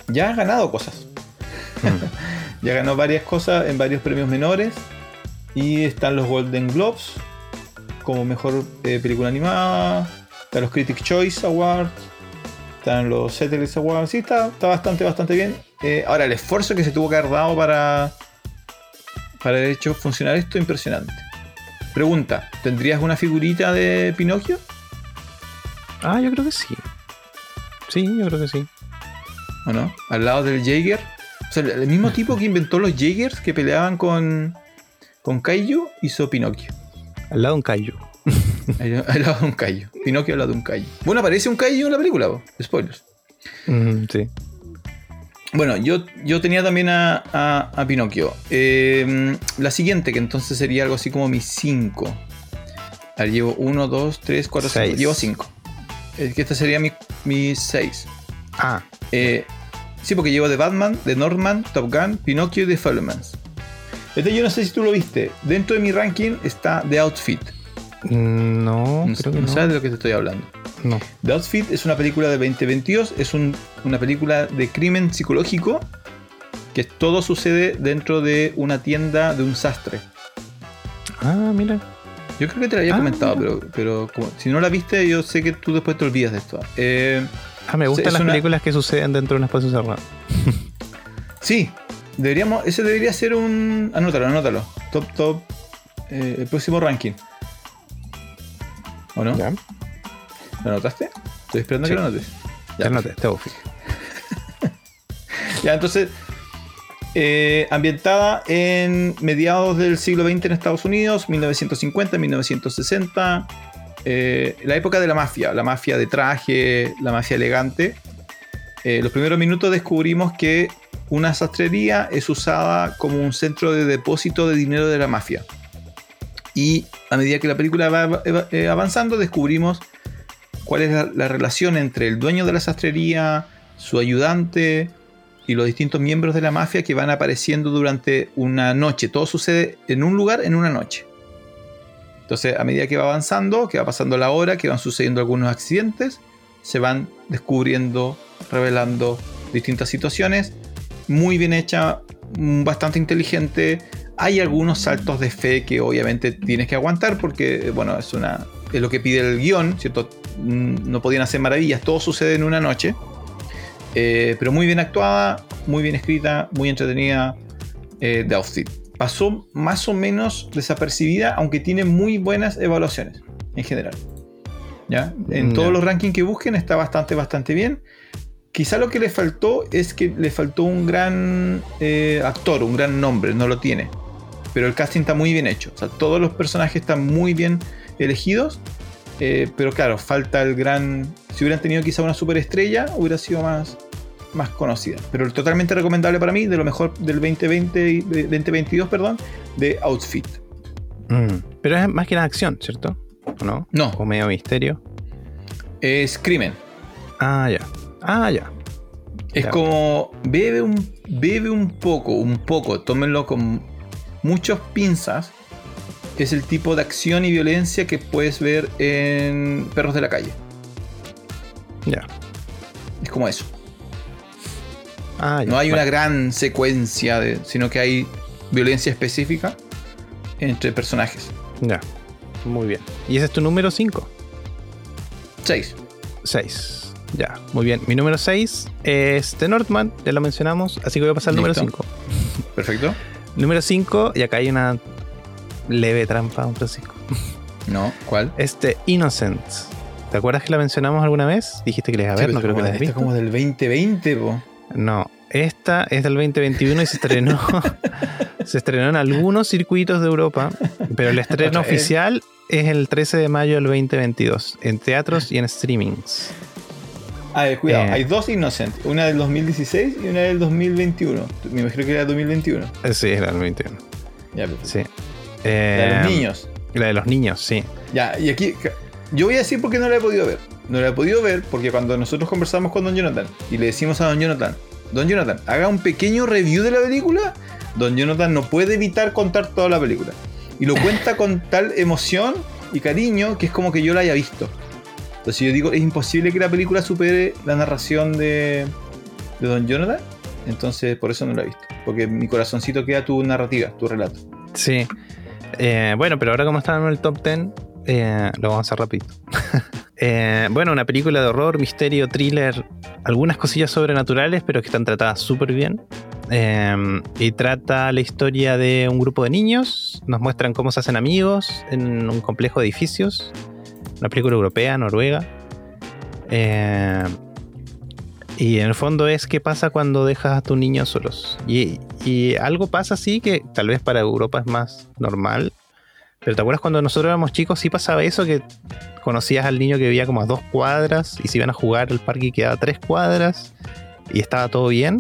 ya ha ganado cosas. Ya ganó varias cosas en varios premios menores. Y están los Golden Globes como mejor eh, película animada. Están los Critic Choice Awards. Están los Satellite Awards. Sí, está, está bastante, bastante bien. Eh, ahora, el esfuerzo que se tuvo que haber dado para, para haber hecho funcionar esto, impresionante. Pregunta: ¿tendrías una figurita de Pinocchio? Ah, yo creo que sí. Sí, yo creo que sí. ¿O no? Al lado del Jaeger. O sea, el mismo tipo que inventó los Jaegers que peleaban con, con Kaiju hizo Pinocchio. Al lado de un kaiju. Al lado de un Kaiju. Pinocchio al lado de un Kaiju. Bueno, aparece un Kaiju en la película, po. spoilers. Mm, sí. Bueno, yo, yo tenía también a, a- a Pinocchio. Eh, la siguiente, que entonces sería algo así como mi 5. A ver, llevo 1, 2, 3, 4, 5. Seis. Llevo 5. Es que esta sería mi 6. Ah, sí, porque llevo de Batman, de Norman, Top Gun, Pinocchio y The Fablemans. Este yo no sé si tú lo viste. Dentro de mi ranking está The Outfit. mm, no, No, creo que no no. sabes de lo que te estoy hablando. No. The Outfit es una película de 2022, es un- una película de crimen psicológico que todo sucede dentro de una tienda de un sastre. Ah, mira. Yo creo que te la había Ah. comentado, pero, pero como- si no la viste, yo sé que tú después te olvidas de esto. Eh, Ah, me gustan es las una- películas que suceden dentro de un espacio cerrado. sí, deberíamos, ese debería ser un... Anótalo, anótalo. Top, top, eh, el próximo ranking. ¿O no? Ya, ¿Lo anotaste? Estoy esperando Sí. que lo anotes. ya no te, te. Ya, entonces, eh, ambientada en mediados del siglo XX en Estados Unidos, 1950, 1960, eh, la época de la mafia, la mafia de traje, la mafia elegante. Eh, los primeros minutos descubrimos que una sastrería es usada como un centro de depósito de dinero de la mafia. Y a medida que la película va eh, avanzando, descubrimos cuál es la, la relación entre el dueño de la sastrería, su ayudante y los distintos miembros de la mafia que van apareciendo durante una noche. Todo sucede en un lugar, en una noche. Entonces, a medida que va avanzando, que va pasando la hora, que van sucediendo algunos accidentes, se van descubriendo, revelando distintas situaciones. Muy bien hecha, mm, bastante inteligente. Hay algunos saltos de fe que obviamente tienes que aguantar porque, bueno, es, una, es lo que pide el guion, ¿cierto? Mm, No podían hacer maravillas, todo sucede en una noche. Eh, pero muy bien actuada, muy bien escrita, muy entretenida. Eh, The Outfit. Pasó más o menos desapercibida, aunque tiene muy buenas evaluaciones en general. ¿Ya? En todos los rankings que busquen está bastante, bastante bien. Quizá lo que le faltó es que le faltó un gran eh, actor, un gran nombre, no lo tiene. Pero el casting está muy bien hecho. O sea, todos los personajes están muy bien elegidos. eh, pero claro, falta el gran. Si hubieran tenido quizá una superestrella, hubiera sido más, más conocida. Pero totalmente recomendable para mí, de lo mejor del 2020 y- de 2022, perdón, de Outfit. Mm, Pero es más que nada acción, ¿cierto? ¿O no? No. O medio misterio. Es crimen. Ah, ya. Ah, ya. Es Ya. como bebe un, bebe un poco, un poco, tómenlo con muchas pinzas. Es el tipo de acción y violencia que puedes ver en Perros de la Calle. Ya. Es como eso. Ah. No hay una gran secuencia, de- sino que hay violencia específica entre personajes. Ya. Muy bien. ¿Y ese es tu número 5? 6. 6. Ya, muy bien. Mi número 6 es The Northman, ya lo mencionamos, así que voy a pasar al número Listo. 5. Perfecto. Número 5, y acá hay una leve trampa, don Francisco. No, ¿cuál? Este Innocent. ¿Te acuerdas que la mencionamos alguna vez? Dijiste que le ibas a ver, Sí, no creo que la hayas esta visto. como del 2020, po. No, esta es del 2021 y se estrenó. se estrenó en algunos circuitos de Europa, pero el estreno Otra oficial es el 13 de mayo del 2022, en teatros y en streamings. A ver, cuidado, Eh. hay dos Innocent, una del 2016 y una del 2021. Me imagino que era 2021. Eh, Sí, era el 21. Ya, perfecto. Sí. la de los Eh, niños. La de los niños, sí. Ya, y aquí yo voy a decir por qué no la he podido ver. No la he podido ver porque cuando nosotros conversamos con Don Jonathan y le decimos a Don Jonathan, Don Jonathan, haga un pequeño review de la película, Don Jonathan no puede evitar contar toda la película. Y lo cuenta con tal emoción y cariño que es como que yo la haya visto. Entonces yo digo, es imposible que la película supere la narración de, de Don Jonathan. Entonces por eso no la he visto. Porque mi corazoncito queda tu narrativa, tu relato. Sí. Eh, bueno, pero ahora como estamos en el top 10, eh, lo vamos a hacer rápido. Eh, bueno, una película de horror, misterio, thriller, algunas cosillas sobrenaturales, pero que están tratadas súper bien. Eh, y trata la historia de un grupo de niños. Nos muestran cómo se hacen amigos en un complejo de edificios. Una película europea, noruega. Eh, y en el fondo es qué pasa cuando dejas a tus niños solos. Y, y algo pasa así que tal vez para Europa es más normal. Pero ¿te acuerdas cuando nosotros éramos chicos sí pasaba eso? Que conocías al niño que vivía como a dos cuadras y se iban a jugar al parque y quedaba a tres cuadras y estaba todo bien.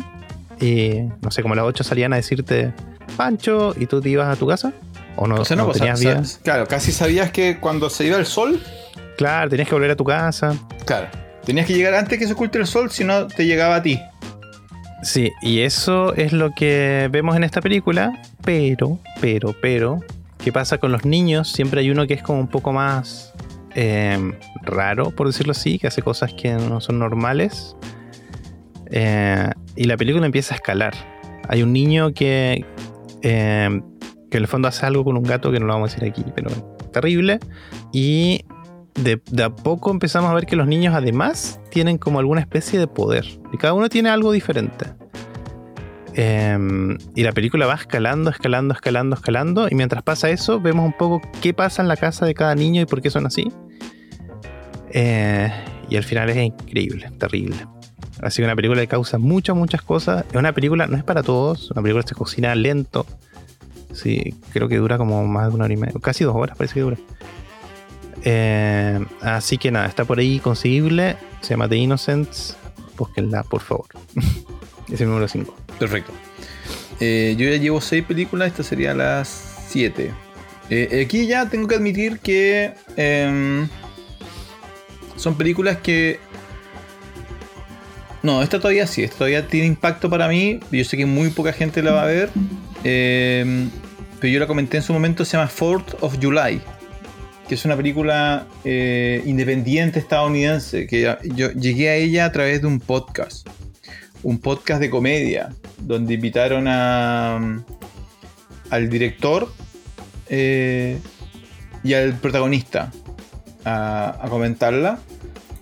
Y no sé, como a las 8 salían a decirte Pancho y tú te ibas a tu casa. O no, O sea, no, no tenías vida. claro, casi sabías que cuando se iba el sol, Claro, tenías que volver a tu casa. claro, tenías que llegar antes que se oculte el sol, si no te llegaba a ti. Sí, y eso es lo que vemos en esta película, pero, pero, pero, ¿qué pasa con los niños? Siempre hay uno que es como un poco más eh, raro, por decirlo así, que hace cosas que no son normales. Eh, y la película empieza a escalar. Hay un niño que, eh, que en el fondo hace algo con un gato que no lo vamos a decir aquí, pero terrible. Y de, de a poco empezamos a ver que los niños además tienen como alguna especie de poder. Y cada uno tiene algo diferente. Em, y la película va escalando, escalando, escalando, escalando. Y mientras pasa eso, vemos un poco qué pasa en la casa de cada niño y por qué son así. Eh, y al final es increíble, terrible. Así que una película que causa muchas, muchas cosas. Es una película, no es para todos, una película que se cocina lento. Sí, creo que dura como más de una hora y media, casi dos horas parece que dura. Eh, así que nada, está por ahí conseguible. Se llama The Innocents. Búsquenla, por favor. es el número 5. Perfecto. Eh, yo ya llevo seis películas, esta sería las siete. Eh, aquí ya tengo que admitir que em, son películas que... No, esta todavía sí, esta todavía tiene impacto para mí. Yo sé que muy poca gente la va a ver. em, pero yo la comenté en su momento, se llama 4th of July. Que es una película eh, independiente estadounidense. Que yo llegué a ella a través de un podcast un podcast de comedia donde invitaron al director eh, y al protagonista a, comentarla.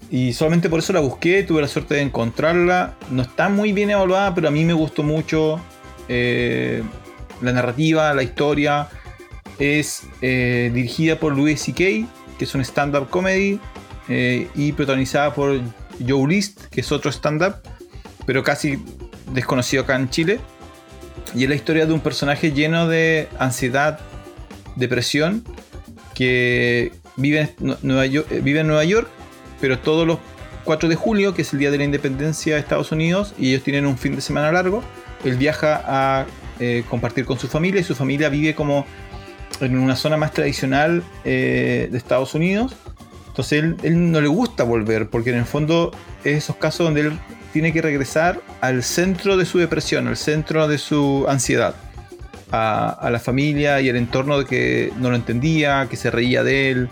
Y solamente por eso la busqué tuve la suerte de encontrarla. No está muy bien evaluada pero a mí me gustó mucho eh, la narrativa la historia. Es eh, dirigida por Louis C.K. que es un stand-up comedy y protagonizada por Joe List que es otro stand-up pero casi desconocido acá en Chile. Y es la historia de un personaje lleno de ansiedad, depresión, que vive en Nu- Nueva York, eh, Nueva York, pero todos los 4 de julio, que es el día de la independencia de Estados Unidos, y ellos tienen un fin de semana largo, él viaja a eh, compartir con su familia y su familia vive como en una zona más tradicional eh, de Estados Unidos. Entonces él, él no le gusta volver, porque en el fondo es esos casos donde él tiene que regresar al centro de su depresión, al centro de su ansiedad, a, a la familia y al entorno de que no lo entendía, que se reía de él,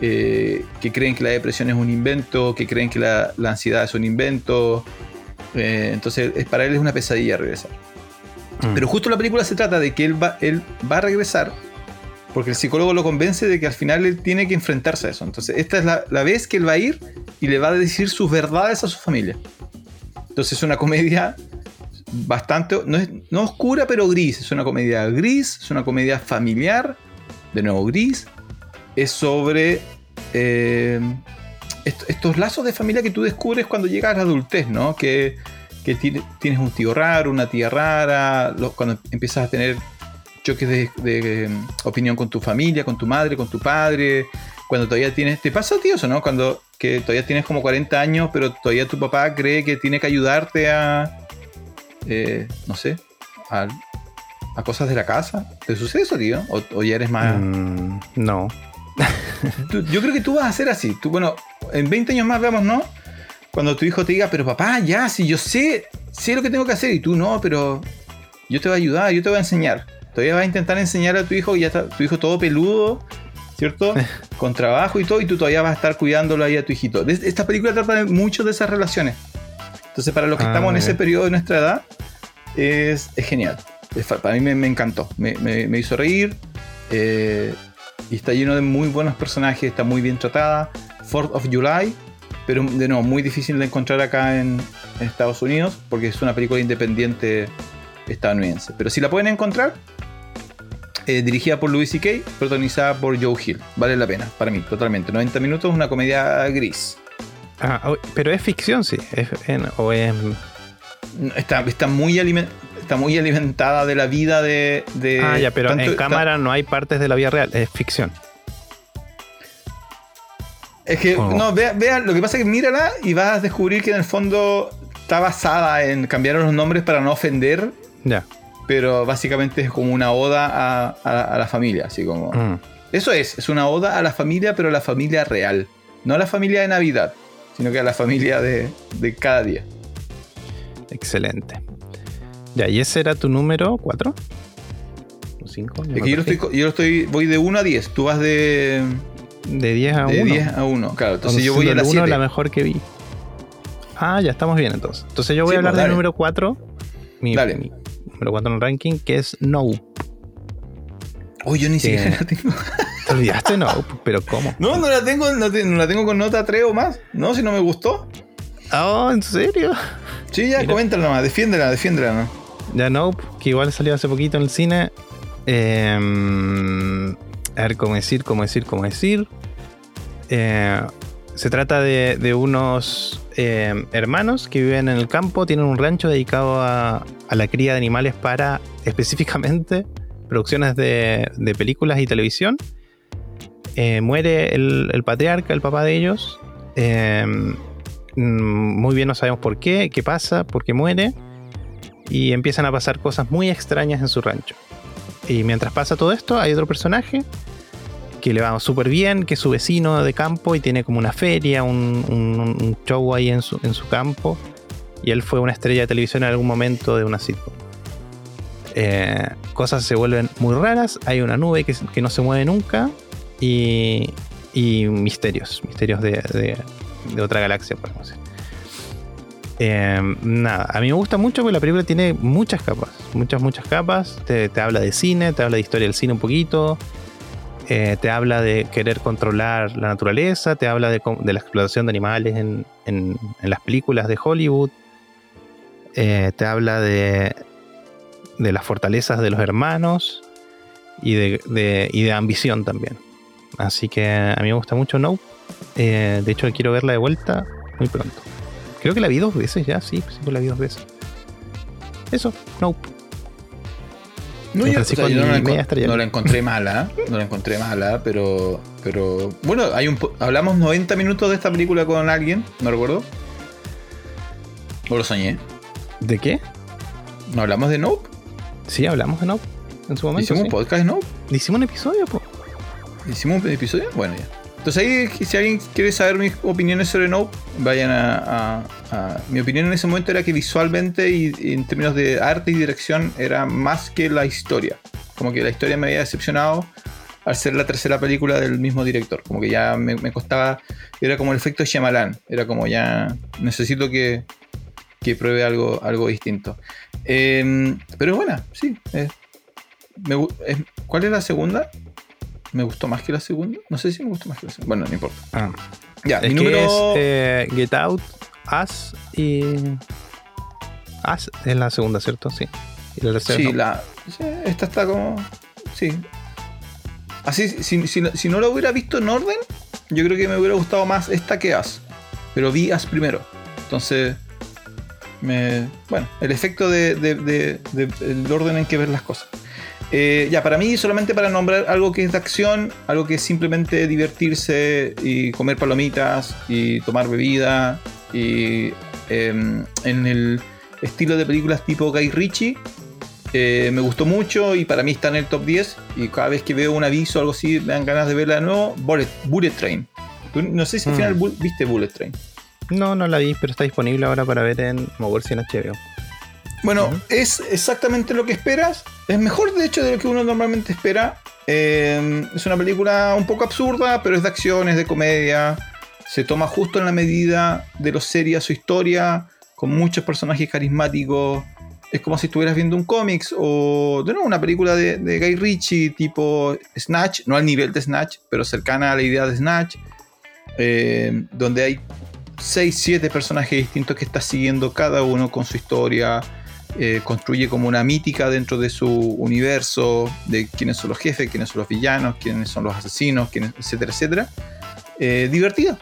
eh, que creen que la depresión es un invento, que creen que la, la ansiedad es un invento. Eh, entonces es, para él es una pesadilla regresar. Mm. Pero justo la película se trata de que él va, él va a regresar porque el psicólogo lo convence de que al final él tiene que enfrentarse a eso. Entonces, esta es la, la vez que él va a ir y le va a decir sus verdades a su familia. Entonces, es una comedia bastante, no, es, no oscura, pero gris. Es una comedia gris, es una comedia familiar, de nuevo gris. Es sobre eh, est- estos lazos de familia que tú descubres cuando llegas a la adultez, ¿no? Que, que tiene- tienes un tío raro, una tía rara, cuando empiezas a tener choques de, de, eh, opinión con tu familia, con tu madre, con tu padre, cuando todavía tienes, ¿te pasa ti eso, no? Cuando que todavía tienes como 40 años, pero todavía tu papá cree que tiene que ayudarte a, eh, no sé, a a cosas de la casa. ¿Te sucede eso, tío? ¿O, o ya eres más.? Mm, no. Tú- yo creo que tú vas a ser así. Tú, bueno, en 20 años más veamos, ¿no? Cuando tu hijo te diga, pero papá, ya, si yo sé, sé lo que tengo que hacer. Y tú no, pero yo te voy a ayudar, yo te voy a enseñar. Todavía vas a intentar enseñar a tu hijo, y ya está, tu hijo todo peludo, ¿cierto? Con trabajo y todo, y tú todavía vas a estar cuidándolo ahí a tu hijito. Esta película trata de mucho de esas relaciones. Entonces, para los que Ah, estamos en ese periodo de nuestra edad, es, es genial. Es para mí me, me encantó. Me, me- me hizo reír. eh, y está lleno de muy buenos personajes. Está muy bien tratada. Fourth of July. Pero de nuevo, muy difícil de encontrar acá en, en Estados Unidos. Porque es una película independiente estadounidense. Pero si la pueden encontrar. Eh, dirigida por Louis C.K., protagonizada por Joe Hill. Vale la pena, para mí, totalmente. 90 minutos, una comedia gris. Ah, oh, pero es ficción, sí. Es, en- o es. Está, está, muy alimen- está muy alimentada de la vida de. de- ah, ya, pero tanto- en cámara no hay partes de la vida real. Es ficción. Es que, Oh. no, vea, vea, lo que pasa es que mírala y vas a descubrir que en el fondo está basada en cambiar los nombres para no ofender, Ya. Pero básicamente es como una oda a, a- a la familia, así como... Mm. Eso es, es una oda a la familia, pero a la familia real. No a la familia de Navidad, sino que a la familia de, de cada día. Excelente. Ya, ¿y ese era tu número 4? ¿O 5? Es que yo estoy, yo estoy, voy de 1 a 10, tú vas de, De 10 a 1. de 10 a 1, claro. Entonces yo voy a la 1 7. la mejor que vi. Ah, ya estamos bien entonces. Entonces yo voy Sí, a hablar pues, del número 4. Mi, Dale. mi número 4 en el ranking, que es No. Oh, yo ni siquiera la tengo. ¿Te olvidaste No? Pero ¿cómo? No, no la tengo, no, te- no la tengo con nota 3 o más. No, si no me gustó. Oh, ¿en serio? Sí, ya, Mira. coméntala nomás, defiéndela, defiéndela, ¿no? Ya Nope, que igual salió hace poquito en el cine. Eh, a ver cómo decir, cómo decir, cómo decir. Eh, se trata de, de unos eh, hermanos que viven en el campo, tienen un rancho dedicado a, la cría de animales para específicamente producciones de, películas y televisión. Eh, muere el, el patriarca, el papá de ellos. Eh, mm, muy bien no sabemos por qué, qué pasa, por qué muere y empiezan a pasar cosas muy extrañas en su rancho. Y mientras pasa todo esto, hay otro personaje que le va súper bien, que es su vecino de campo y tiene como una feria, un, un- show ahí en su, campo. Y él fue una estrella de televisión en algún momento de una sitcom. Eh, cosas se vuelven muy raras, hay una nube que, no se mueve nunca y, y misterios, misterios de, de- otra galaxia, podemos decir. Eh, nada, a mí me gusta mucho porque la película tiene muchas capas, muchas, muchas capas. Te habla de cine, te habla de historia del cine un poquito, eh, te habla de querer controlar la naturaleza, te habla de, la explotación de animales en, las películas de Hollywood, eh, te habla de, las fortalezas de los hermanos y de, ambición también. Así que a mí me gusta mucho Nope. Eh, de hecho, quiero verla de vuelta muy pronto. Creo que la vi dos veces ya, sí, sí la vi dos veces. Eso, Nope. No, yo, o Francisco, sea, yo no, la, no la encontré mala, no la encontré mala, pero, pero bueno, hay un, hablamos 90 minutos de esta película con alguien, no recuerdo. O lo soñé. ¿De qué? ¿No hablamos de Nope? Sí, hablamos de Nope en su momento. ¿Hicimos sí. un podcast de Nope? Hicimos un episodio, po. ¿Hicimos un episodio? Bueno, ya. Entonces ahí, si alguien quiere saber mis opiniones sobre Nope, vayan a, Mi opinión en ese momento era que visualmente y, en términos de arte y dirección era más que la historia. Como que la historia me había decepcionado al ser la tercera película del mismo director. Como que ya me, costaba... Era como el efecto Shyamalan. Era como ya... Necesito que, que pruebe algo, algo distinto. Eh, pero es buena, sí. eh, me es- ¿Cuál es la segunda? ¿Me gustó más que la segunda? No sé si me gustó más que la segunda. Bueno, no importa. Ah, Ya, es mi que número. es eh, Get Out, Us y. Us es la segunda, ¿cierto? Sí. Y la tercera. sí, no. la, sí, esta está como. Sí. Así, si, si, si no lo hubiera visto en orden, yo creo que me hubiera gustado más esta que As. Pero vi As primero. Entonces. Me, bueno, el efecto de, de- de- de- el orden en que ver las cosas. Eh, ya, para mí, solamente para nombrar algo que es de acción, algo que es simplemente divertirse y comer palomitas y tomar bebida y em, en el estilo de películas tipo Guy Ritchie, Eh, me gustó mucho y para mí está en el top 10. Y cada vez que veo un aviso o algo así, me dan ganas de verla de nuevo. Bullet, Bullet Train. No sé si al Mm. final bu- viste Bullet Train. No, no la vi, pero está disponible ahora para ver en moverse en HBO. Bueno, es exactamente lo que esperas. Es mejor, de hecho, de lo que uno normalmente espera. Eh, es una película un poco absurda, pero es de acción, es de comedia. Se toma justo en la medida de lo seria su historia, con muchos personajes carismáticos. Es como si estuvieras viendo un cómics o de nuevo una película de, de Guy Ritchie tipo Snatch, no al nivel de Snatch, pero cercana a la idea de Snatch, eh, donde hay 6, 7 personajes distintos que estás siguiendo cada uno con su historia, eh, construye como una mítica dentro de su universo, de quiénes son los jefes, quiénes son los villanos, quiénes son los asesinos, quiénes, etcétera, etcétera. Eh, divertida,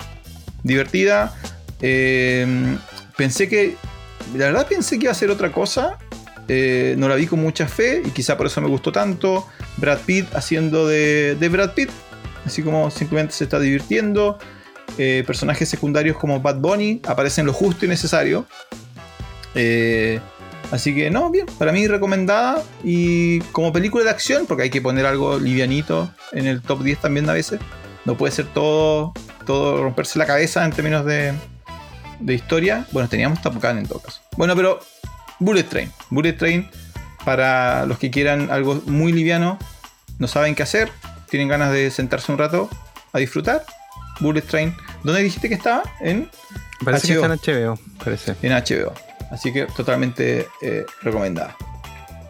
divertida. Eh, pensé que, la verdad pensé que iba a ser otra cosa. No la vi con mucha fe y quizá por eso me gustó tanto. Brad Pitt haciendo de, de Brad Pitt, así como simplemente se está divirtiendo. Personajes secundarios como Bad Bunny aparecen lo justo y necesario. Así que no, bien, para mí recomendada y como película de acción, porque hay que poner algo livianito en el top 10 también a veces. No puede ser todo, todo romperse la cabeza en términos de, de historia. Bueno, teníamos Gun en todo caso. Bueno, pero Bullet Train. Bullet Train para los que quieran algo muy liviano, no saben qué hacer, tienen ganas de sentarse un rato a disfrutar. Bullet Train. ¿Dónde dijiste que estaba? En, Parece HBO. que está en HBO, parece. en HBO. Así que totalmente eh, recomendada.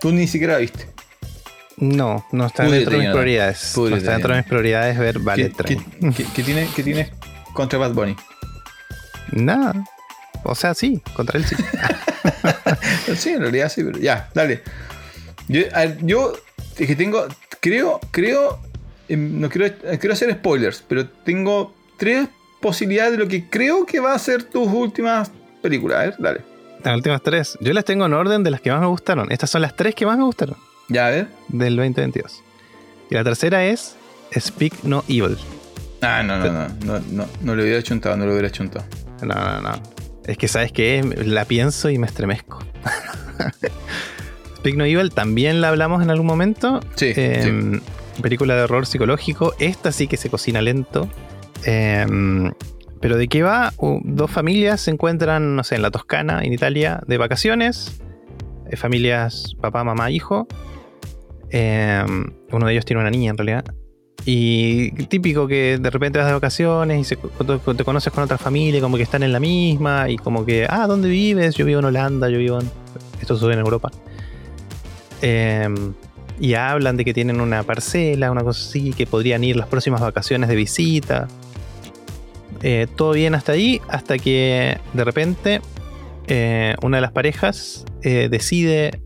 Tú ni siquiera la viste. No, no está dentro de mis prioridades. No está dentro de mis prioridades ver ¿Qué, Ballet qué, Train. qué- qué tiene, qué tienes contra Bad Bunny? Nada. O sea, sí, contra él sí. Sí, en realidad sí, pero ya, dale. Yo, ver, yo es que tengo, creo, creo, em, no quiero, quiero hacer spoilers, pero tengo tres posibilidades de lo que creo que va a ser tus últimas películas. A ver, dale. Las últimas tres. Yo las tengo en orden de las que más me gustaron. Estas son las tres que más me gustaron Ya, ver. del 2022. Y la tercera es Speak No Evil. Ah, no, no, no, no, no, no lo hubiera chuntado, no lo hubiera chuntado. No, no, no. Es que, ¿sabes qué? La pienso y me estremezco. Speak No Evil también la hablamos en algún momento. Sí, Eh, Película de horror psicológico. Esta sí que se cocina lento. Eh, pero ¿de qué va? Dos familias se encuentran, no sé, en la Toscana, en Italia, de vacaciones. Eh, familias, papá, mamá, hijo. Eh, uno de ellos tiene una niña en realidad. Y típico que de repente vas de vacaciones y se- te conoces con otra familia, como que están en la misma, y como que, ah, ¿dónde vives? Yo vivo en Holanda, yo vivo en. Esto sucede en Europa. Eh, y hablan de que tienen una parcela, una cosa así, que podrían ir las próximas vacaciones de visita. Eh, todo bien hasta ahí, hasta que de repente eh, una de las parejas eh, decide,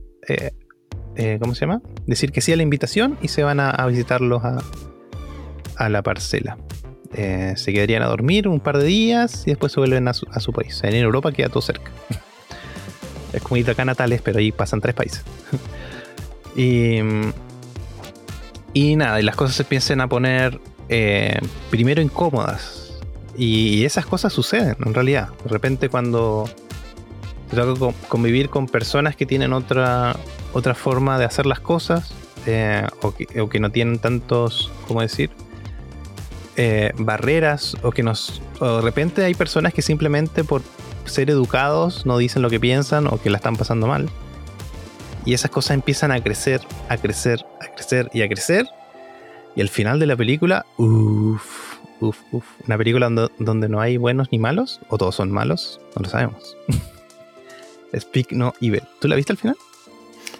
¿cómo se llama? Decir que sí a la invitación y se van a, visitarlos a, la parcela. Se quedarían a dormir un par de días y después se vuelven a su, país. En Europa queda todo cerca. es como ir acá a Natales, pero ahí pasan tres países. y, nada, y las cosas se empiezan a poner primero incómodas. Y esas cosas suceden en realidad. De repente cuando te toca co- convivir con personas que tienen otra, otra forma de hacer las cosas, eh, o, que, o que no tienen tantos, ¿cómo decir? Eh, barreras, o que nos. O de repente hay personas que simplemente por ser educados no dicen lo que piensan o que la están pasando mal. Y esas cosas empiezan a crecer, a crecer, a crecer y a crecer. Y al final de la película, uff, uff, uff. Una película donde, donde no hay buenos ni malos, o todos son malos, no lo sabemos. Speak No Evil. ¿Tú la viste al final?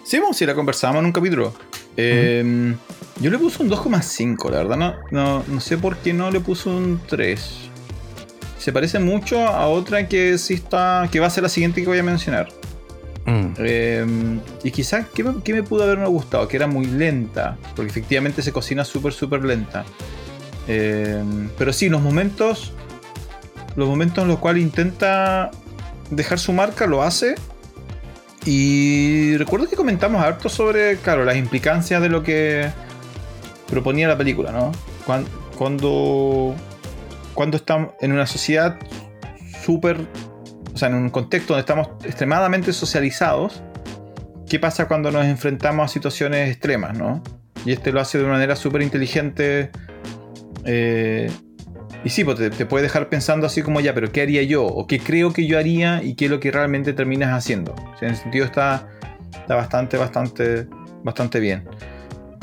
Sí, vamos, si la conversábamos en un capítulo. Eh, Yo le puse un 2,5, la verdad. No, no, no sé por qué no le puse un 3. Se parece mucho a otra que sí está. que va a ser la siguiente que voy a mencionar. Mm. Eh, y quizás, ¿qué me, qué me pudo haberme gustado? Que era muy lenta. Porque efectivamente se cocina súper, súper lenta. Eh, pero sí, los momentos. Los momentos en los cuales intenta dejar su marca, lo hace. Y recuerdo que comentamos harto sobre, claro, las implicancias de lo que proponía la película, ¿no? Cuan- Cuando, cuando estamos en una sociedad súper, o sea, en un contexto donde estamos extremadamente socializados, qué pasa cuando nos enfrentamos a situaciones extremas, ¿no? Y este lo hace de una manera súper inteligente. Eh, y sí, pues te, puede dejar pensando así como ya, pero ¿qué haría yo? O qué creo que yo haría y qué es lo que realmente terminas haciendo. en ese sentido está, está bastante, bastante, bastante bien.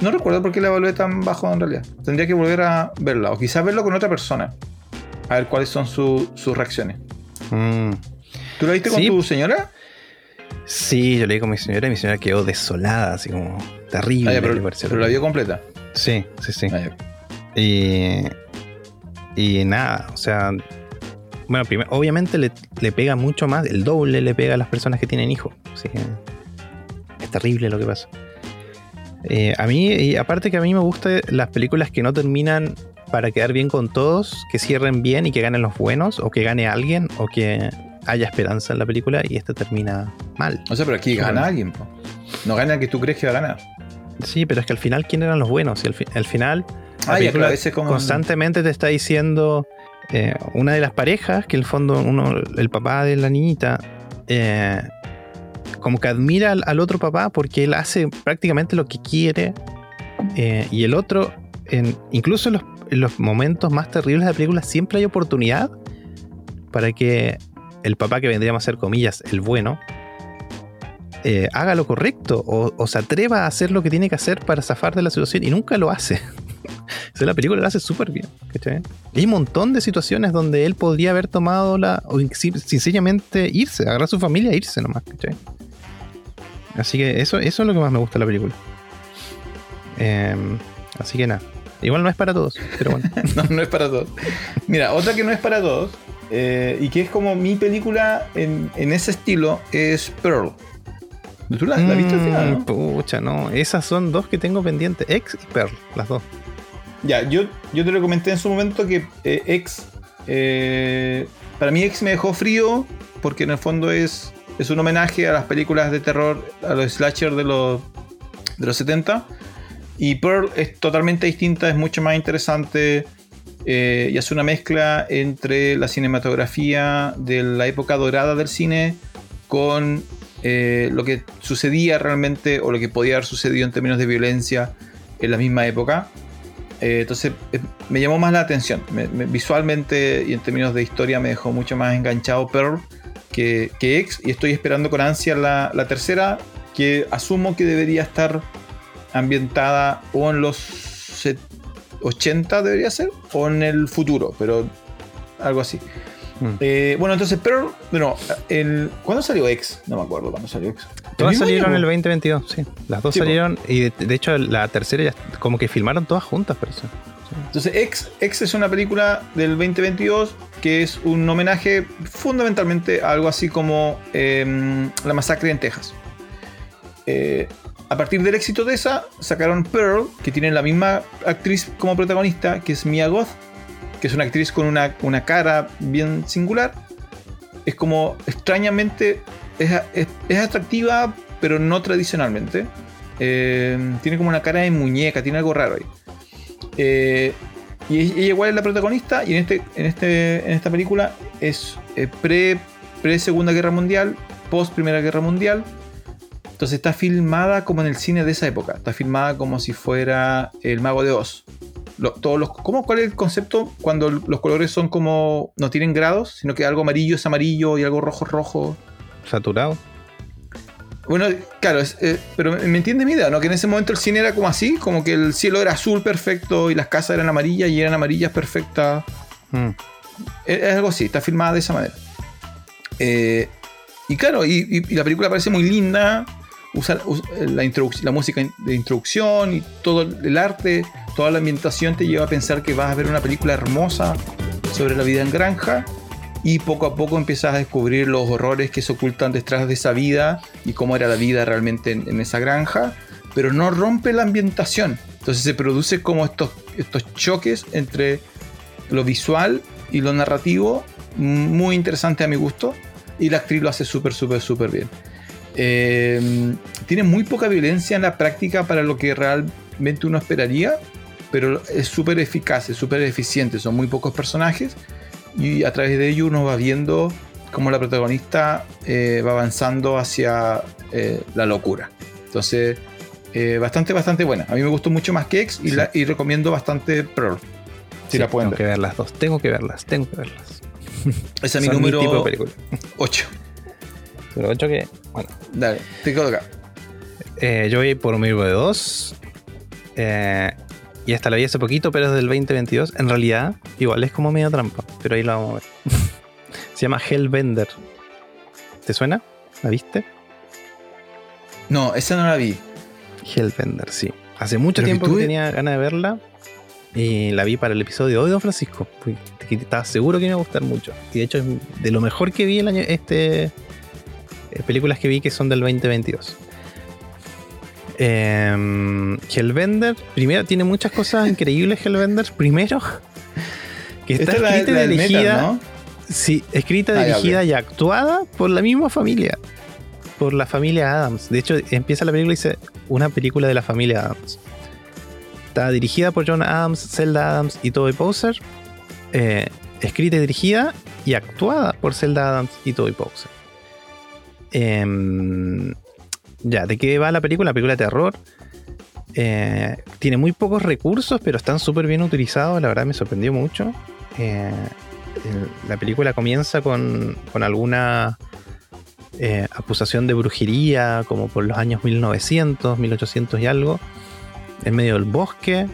No recuerdo por qué la evalué tan bajo en realidad. Tendría que volver a verla. O quizás verlo con otra persona. A ver cuáles son sus reacciones. Mm. ¿Tú la viste con tu señora? Sí, yo la vi con mi señora y mi señora quedó desolada, así como terrible. Ah, pero, la vio completa. Sí, sí, sí. Ah, y, y nada, o sea, bueno, obviamente le, pega mucho más, el doble le pega a las personas que tienen hijos. Así que es terrible lo que pasa. Eh, a mí, y aparte que a mí me gustan las películas que no terminan para quedar bien con todos, que cierren bien y que ganen los buenos, o que gane alguien, o que haya esperanza en la película y esta termina mal. O sea, pero aquí gana alguien, no gana el que tú crees que va a ganar. Sí, pero es que al final, ¿quién eran los buenos? Y al, final, constantemente te está diciendo eh, una de las parejas, que en el fondo uno, el papá de la niñita, eh, como que admira al, otro papá porque él hace prácticamente lo que quiere eh, y el otro, en, incluso en los, momentos más terribles de la película, siempre hay oportunidad para que el papá que vendríamos a ser comillas, el bueno, eh, haga lo correcto o, se atreva a hacer lo que tiene que hacer para zafar de la situación y nunca lo hace. la película lo hace súper bien. Hay un montón de situaciones donde él podría haber tomado la. o sencillamente irse, agarrar a su familia e irse nomás. Así que eso, eso es lo que más me gusta de la película. Em, así que nada. Igual no es para todos, pero bueno. no, no es para todos. Mira, otra que no es para todos, eh, y que es como mi película en, ese estilo, es Pearl. ¿Tú la, viste mm, Pucha, no. Esas son dos que tengo pendientes. X y Pearl, las dos. Ya, yo, yo te lo comenté en su momento que eh, X. Eh, para mí, X me dejó frío porque en el fondo es es un homenaje a las películas de terror, a los slasher de los, de los 70. Y Pearl es totalmente distinta, es mucho más interesante eh, y hace una mezcla entre la cinematografía de la época dorada del cine con eh, lo que sucedía realmente o lo que podía haber sucedido en términos de violencia en la misma época. Eh, entonces me llamó más la atención. visualmente y en términos de historia me dejó mucho más enganchado Pearl que, que X y estoy esperando con ansia la, la, tercera que asumo que debería estar ambientada o en los 80 debería ser o en el futuro, pero algo así. Hmm. Eh, bueno, entonces, pero, bueno, el, ¿cuándo salió X? No me acuerdo cuándo salió X. Todas salieron en el 2022, sí. Las dos salieron y de, hecho la tercera ya como que filmaron todas juntas, pero sí. Entonces, X, X es una película del 2022 que es un homenaje fundamentalmente a algo así como em, La Masacre en Texas. Eh, a partir del éxito de esa, sacaron Pearl, que tiene la misma actriz como protagonista, que es Mia Goth, que es una actriz con una, cara bien singular. Es como extrañamente, es, atractiva, pero no tradicionalmente. Em, tiene como una cara de muñeca, tiene algo raro ahí. Eh, y ella igual es la protagonista y en, este, en, este, en esta película es eh, pre, pre Segunda Guerra Mundial, post Primera Guerra Mundial. Entonces está filmada como en el cine de esa época. Está filmada como si fuera El Mago de Oz. Todos los, ¿cómo, ¿Cuál es el concepto cuando los colores son como. no tienen grados, sino que algo amarillo es amarillo y algo rojo es rojo? Saturado. Bueno, claro, eh, pero me entiende mi idea, ¿no? Que en ese momento el cine era como así, como que el cielo era azul perfecto y las casas eran amarillas y eran amarillas perfectas. Hmm. Es, algo así, está filmada de esa manera. Eh, y claro, y, la película parece muy linda, usa, la, la música de introducción y todo el arte, toda la ambientación te lleva a pensar que vas a ver una película hermosa sobre la vida en granja y poco a poco empiezas a descubrir los horrores que se ocultan detrás de esa vida y cómo era la vida realmente en, esa granja, pero no rompe la ambientación. Entonces se produce como estos, estos choques entre lo visual y lo narrativo, muy interesante a mi gusto, y la actriz lo hace súper, súper, súper bien. Eh, tiene muy poca violencia en la práctica para lo que realmente uno esperaría, pero es súper eficaz, es súper eficiente, son muy pocos personajes y a través de ello uno va viendo cómo la protagonista eh, va avanzando hacia eh, la locura. Entonces, eh, bastante, bastante buena. A mí me gustó mucho más que X y, Sí. la, y recomiendo bastante Pearl. Si Sí, la pueden tengo que ver. las dos. Tengo que verlas, tengo que verlas. Esa es mi número tipo de película. 8. Pero ocho que, bueno, Dale, te acá. eh, yo voy por un número de dos. Eh, y esta la vi hace poquito, pero es del 2022. En realidad, igual es como medio trampa, pero ahí la vamos a ver. Se llama Hellbender. ¿Te suena? ¿La viste? No, esa no la vi. Hellbender, sí. Hace mucho que tiempo tú- que tenía ganas de verla. Y la vi para el episodio de hoy, Don Francisco. Estaba seguro que me iba a gustar mucho. Y de hecho es de lo mejor que vi el año. Este. Eh, películas que vi que son del 2022. Em, Hellbender, primero, tiene muchas cosas increíbles Hellbender. Primero, que está Esta es la, escrita y dirigida. Metal, ¿no? Sí, escrita, Ah, dirigida y actuada por la misma familia. Por la familia Adams. De hecho, empieza la película y dice una película de la familia Adams. Está dirigida por John Adams, Zelda Adams y Toby Bowser. Eh, escrita y dirigida y actuada por Zelda Adams y Toby Bowser. Em, ya, ¿de qué va la película? La película de terror. Eh, tiene muy pocos recursos, pero están súper bien utilizados. La verdad me sorprendió mucho. Eh, la película comienza con, con alguna eh, acusación de brujería, como por los años 1900, 1800 y algo, en medio del bosque,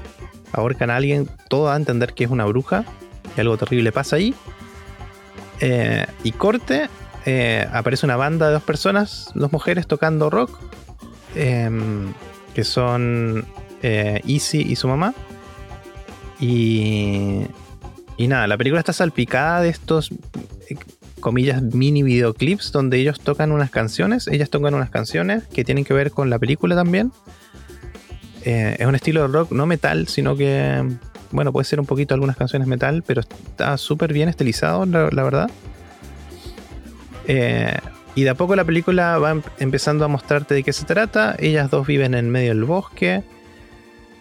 ahorcan a alguien, todo a entender que es una bruja, y algo terrible pasa ahí. Eh, y corte, eh, aparece una banda de dos personas, dos mujeres tocando rock, em, que son eh, Izzy y su mamá. Y, y nada, la película está salpicada de estos, eh, comillas, mini videoclips donde ellos tocan unas canciones. Ellas tocan unas canciones que tienen que ver con la película también. Eh, es un estilo de rock, no metal, sino que, bueno, puede ser un poquito algunas canciones metal, pero está súper bien estilizado, la verdad. Eh, y de a poco la película va em- empezando a mostrarte de qué se trata. Ellas dos viven en medio del bosque.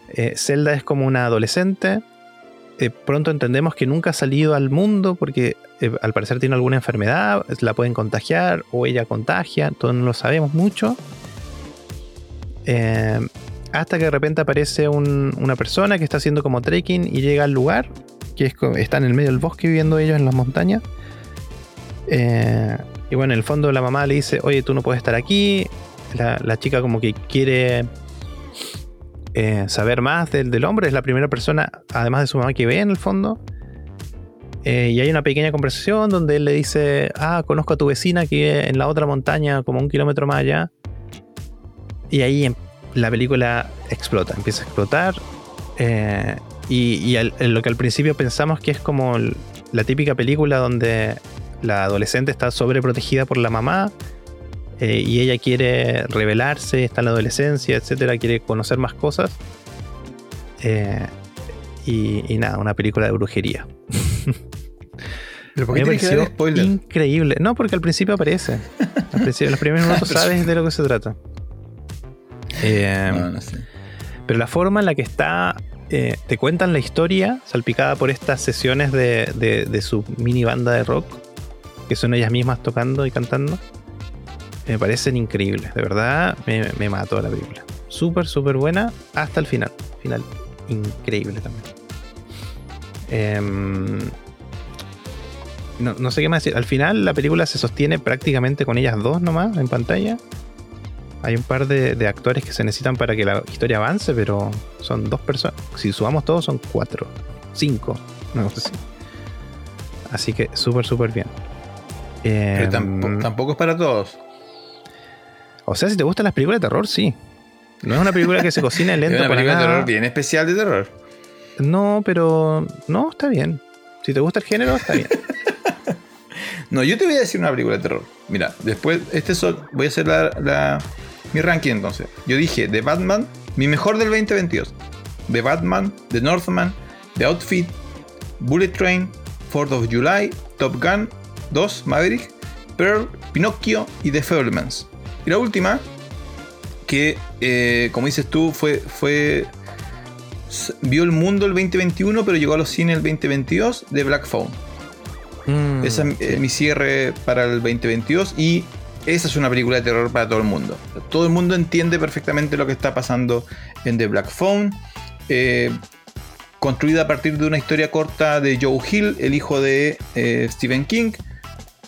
Eh, Zelda es como una adolescente. Eh, pronto entendemos que nunca ha salido al mundo porque eh, al parecer tiene alguna enfermedad, la pueden contagiar o ella contagia, todo no lo sabemos mucho. Hasta que de repente aparece un- una persona que está haciendo como trekking y llega al lugar, que es, está en el medio del bosque viviendo ellos en las montañas. Y bueno, en el fondo la mamá le dice, oye, tú no puedes estar aquí. La, chica como que quiere eh, saber más del, hombre, es la primera persona, además de su mamá, que ve en el fondo. Eh, y hay una pequeña conversación donde él le dice, ah, conozco a tu vecina que vive en la otra montaña, como un kilómetro más allá. Y ahí em- la película explota, empieza a explotar. eh, y lo que al principio pensamos que es como la típica película donde la adolescente está sobreprotegida por la mamá eh, y ella quiere revelarse, está en la adolescencia, etcétera, quiere conocer más cosas. Eh, y, y nada, una película de brujería. ¿Pero por Me qué dar pareció spoiler? increíble. No, porque al principio aparece. Al principio, en los primeros minutos sabes de lo que se trata. Eh, No, no sé. pero la forma en la que está, eh, te cuentan la historia salpicada por estas sesiones de, de- de su mini banda de rock, que son ellas mismas tocando y cantando, me parecen increíbles. De verdad, me, me mató la película. Súper, súper buena hasta el final. Final increíble también. Em, no, no sé qué más decir. Al final la película se sostiene prácticamente con ellas dos nomás en pantalla. Hay un par de, actores que se necesitan para que la historia avance, pero son dos personas. Si sumamos todos, son cuatro, cinco, cosa así. Así que súper, súper bien. Pero Em, tampo- tampoco es para todos. o sea, si te gustan las películas de terror, sí. No es una película que se cocina Es lento una para película de terror bien especial de terror. No, pero no, está bien. Si te gusta el género, está bien. No, yo te voy a decir una película de terror. Mira, después, este sol, voy a hacer la, la- mi ranking entonces. Yo dije The Batman, mi mejor del 2022. The Batman, The Northman, The Outfit, Bullet Train, 4th of July, Top Gun 2, Maverick, Pearl, Pinocchio y The Fablemans. Y la última, que eh, como dices tú, fue, fue vio el mundo el 2021, pero llegó a los cines el 2022, de Black Phone. Mm, Ese es mi cierre para el 2022 y esa es una película de terror para todo el mundo. Todo el mundo entiende perfectamente lo que está pasando en The Black Phone. Eh, construida a partir de una historia corta de Joe Hill, el hijo de eh, Stephen King.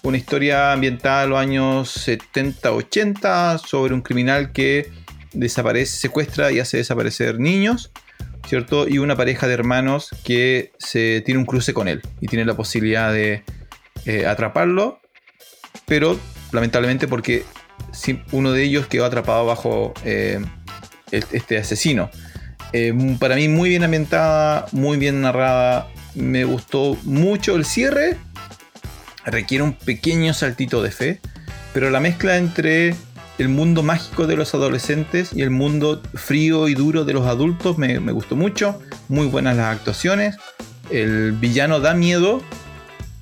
Una historia ambientada en los años 70-80 sobre un criminal que desaparece, secuestra y hace desaparecer niños, ¿cierto? Y una pareja de hermanos que se tiene un cruce con él y tiene la posibilidad de eh, atraparlo, pero lamentablemente porque uno de ellos quedó atrapado bajo eh, este asesino. Eh, para mí muy bien ambientada, muy bien narrada, me gustó mucho el cierre, requiere un pequeño saltito de fe, pero la mezcla entre el mundo mágico de los adolescentes y el mundo frío y duro de los adultos me, gustó mucho. Muy buenas las actuaciones. El villano da miedo.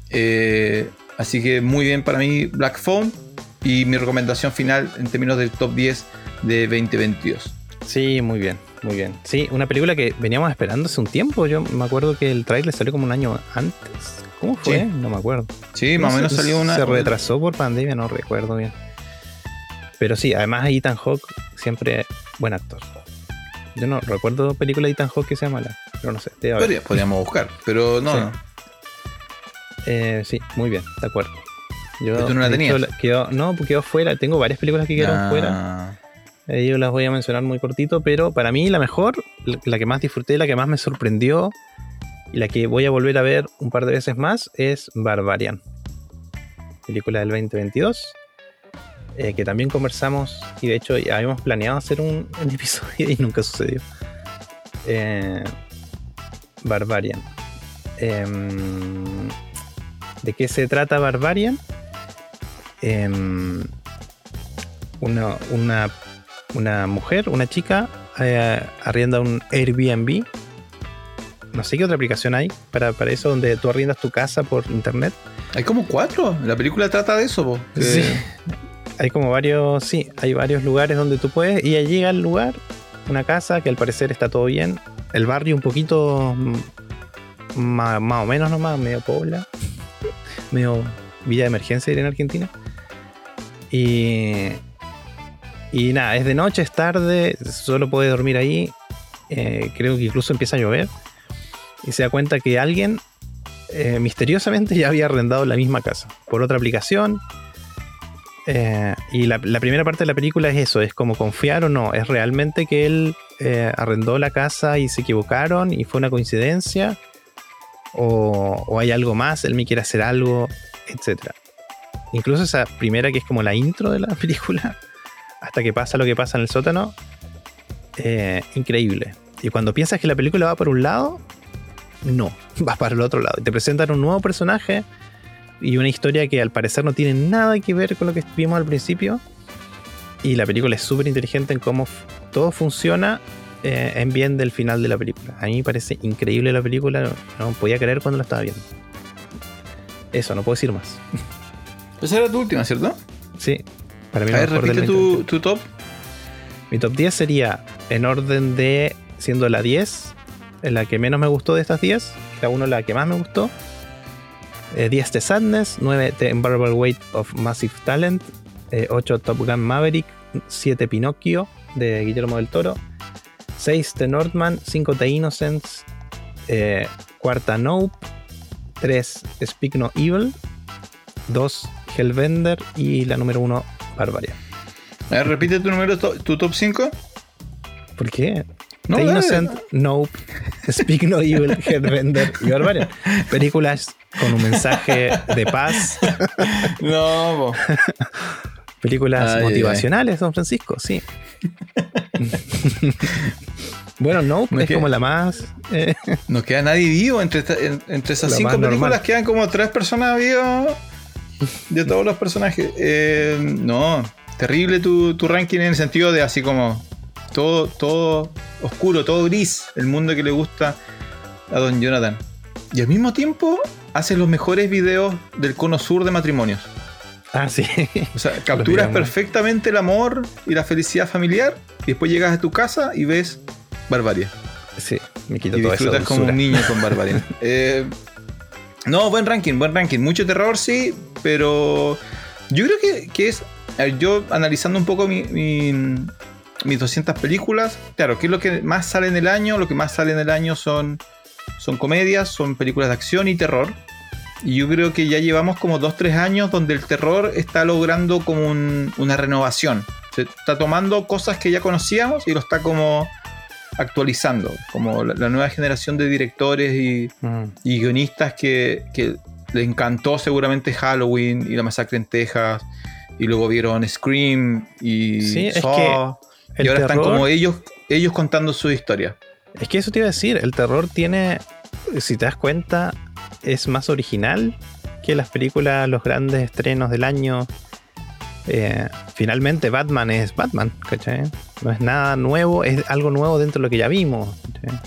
Eh, así que muy bien para mí Black Phone. Y mi recomendación final en términos del top 10 de 2022. Sí, muy bien, muy bien. Sí, una película que veníamos esperando hace un tiempo. Yo me acuerdo que el trailer salió como un año antes. ¿Cómo fue? No me acuerdo. Sí, más o menos salió una. Se retrasó por pandemia, no recuerdo bien. Pero sí, además Ethan Hawke siempre buen actor. Yo no recuerdo película de Ethan Hawke que sea mala, pero no sé. podríamos buscar, pero no. Sí. Eh, sí, muy bien, de acuerdo. Yo, ¿Tú no la tenías? no, porque quedó fuera. Tengo varias películas que quedaron fuera. Eh, yo las voy a mencionar muy cortito, pero para mí la mejor, la que más disfruté, la que más me sorprendió y la que voy a volver a ver un par de veces más es Barbarian. Película del 2022 eh, que también conversamos y de hecho habíamos planeado hacer un, episodio y nunca sucedió. Eh, Barbarian. Em, ¿De qué se trata Barbarian? Em, una, una, una, mujer, una chica, eh, arrienda un Airbnb. No sé qué otra aplicación hay para, para eso, donde tú arriendas tu casa por internet. Hay como cuatro. La película trata de eso. Sí hay como varios, sí, hay varios lugares donde tú puedes y allí llega el lugar, una casa que al parecer está todo bien, el barrio un poquito más, o menos nomás, medio pobla, medio villa de emergencia en Argentina. Y, y nada, es de noche, es tarde, solo puede dormir ahí. Eh, creo que incluso empieza a llover. Y se da cuenta que alguien eh, misteriosamente ya había arrendado la misma casa por otra aplicación eh, y la, primera parte de la película es eso, es como confiar o no, es realmente que él eh, arrendó la casa y se equivocaron y fue una coincidencia, o, hay algo más, él me quiere hacer algo, etc. Incluso esa primera que es como la intro de la película, hasta que pasa lo que pasa en el sótano, increíble. Y cuando piensas que la película va por un lado, no, va para el otro lado. Te presentan un nuevo personaje y una historia que al parecer no tiene nada que ver con lo que vimos al principio. Y la película es súper inteligente en cómo todo funciona eh, en bien del final de la película. A mí me parece increíble la película, no, podía creer cuando la estaba viendo. Eso, no puedo decir más. Esa era tu última, ¿cierto? Sí, para mí A ver, repite tu, tu, top. Mi top 10 sería en orden de siendo la 10, la que menos me gustó de estas 10, la 1 la que más me gustó, 10 eh, The Sadness, 9 The Unbearable Weight of Massive Talent, 8 eh, Top Gun Maverick, 7 Pinocchio de Guillermo del Toro, 6 The Northman, 5 The Innocents, eh, cuarta Nope, 3 Speak No Evil, 2 Hellbender y la número 1 Barbarian. A ver, repite tu número, tu top 5. ¿Por qué? The Innocent, Nope, Speak No Evil, Headbender y Barbarian. Películas con un mensaje de paz. No, Películas motivacionales, don Francisco, sí. bueno, no, es como la más. Eh, no queda nadie vivo. Entre, entre esas cinco películas quedan como tres personas vivas de todos los personajes. Eh, no, terrible tu, tu, ranking en el sentido de así como todo, todo oscuro, todo gris. El mundo que le gusta a Don Jonathan. Y al mismo tiempo hace los mejores videos del cono sur de matrimonios. Ah, sí. O sea, capturas perfectamente el amor y la felicidad familiar y después llegas a tu casa y ves Barbaria. Sí, me quito y disfrutas como un niño con Barbaria. Eh, no, buen ranking, buen ranking. Mucho terror, sí, pero yo creo que, es a ver, yo analizando un poco mi, mi- mis 200 películas, claro, ¿qué es lo que más sale en el año? Lo que más sale en el año son, son comedias, son películas de acción y terror. Y yo creo que ya llevamos como 2-3 años donde el terror está logrando como un- una renovación. Se está tomando cosas que ya conocíamos y lo está como actualizando. Como la, la nueva generación de directores y, Mm. y guionistas que, que le encantó seguramente Halloween y la masacre en Texas. Y luego vieron Scream y Sí, es El y ahora están como ellos, ellos contando su historia. Es que eso te iba a decir, el terror tiene, si te das cuenta, es más original que las películas, los grandes estrenos del año. Eh, finalmente Batman es Batman, ¿cachai? No es nada nuevo, es algo nuevo dentro de lo que ya vimos. ¿cachai?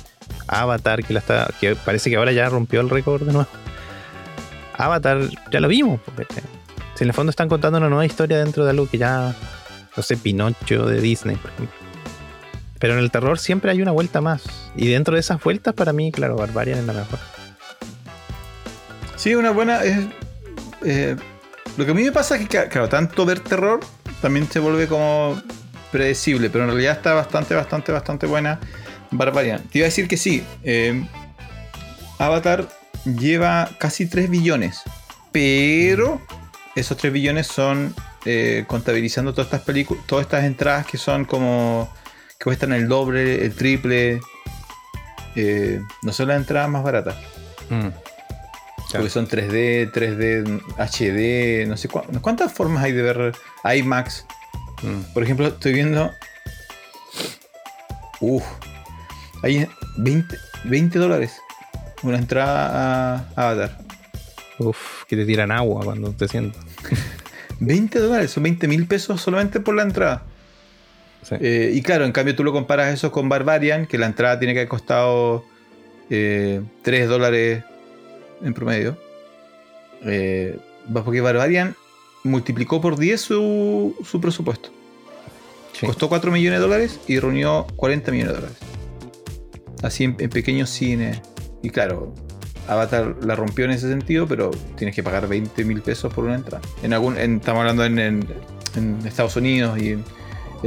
Avatar, que, la está, que parece que ahora ya rompió el récord de nuevo. Avatar ya lo vimos, ¿cachai? Si en el fondo están contando una nueva historia dentro de algo que ya, no sé, Pinocho de Disney, por ejemplo. Pero en el terror siempre hay una vuelta más. Y dentro de esas vueltas, para mí, claro, Barbarian es la mejor. Sí, una buena. es, eh, lo que a mí me pasa es que, claro, tanto ver terror también se vuelve como predecible, pero en realidad está bastante, bastante, bastante buena Barbarian. Te iba a decir que sí. eh, Avatar lleva casi 3 billones, pero esos 3 billones son eh, contabilizando todas estas películas, todas estas entradas que son como que cuestan el doble, el triple. eh, no son las entradas más baratas. Mm. Porque son 3D, 3D, HD, no sé cuá- cuántas formas hay de ver IMAX. Mm. Por ejemplo, estoy viendo. Uff. Hay 20, 20 dólares. Una entrada a Avatar. Uf, que te tiran agua cuando te sientas. 20 dólares, son 20 mil pesos solamente por la entrada. Sí. Eh, y claro, en cambio tú lo comparas eso con Barbarian, que la entrada tiene que haber costado eh, 3 dólares en promedio. Eh, porque Barbarian multiplicó por 10 su, su presupuesto. Sí. Costó 4 millones de dólares y reunió 40 millones de dólares. Así en, en pequeños cines. Y claro, Avatar la rompió en ese sentido, pero tienes que pagar 20 mil pesos por una entrada. En algún, en- estamos hablando en, en- en Estados Unidos y en,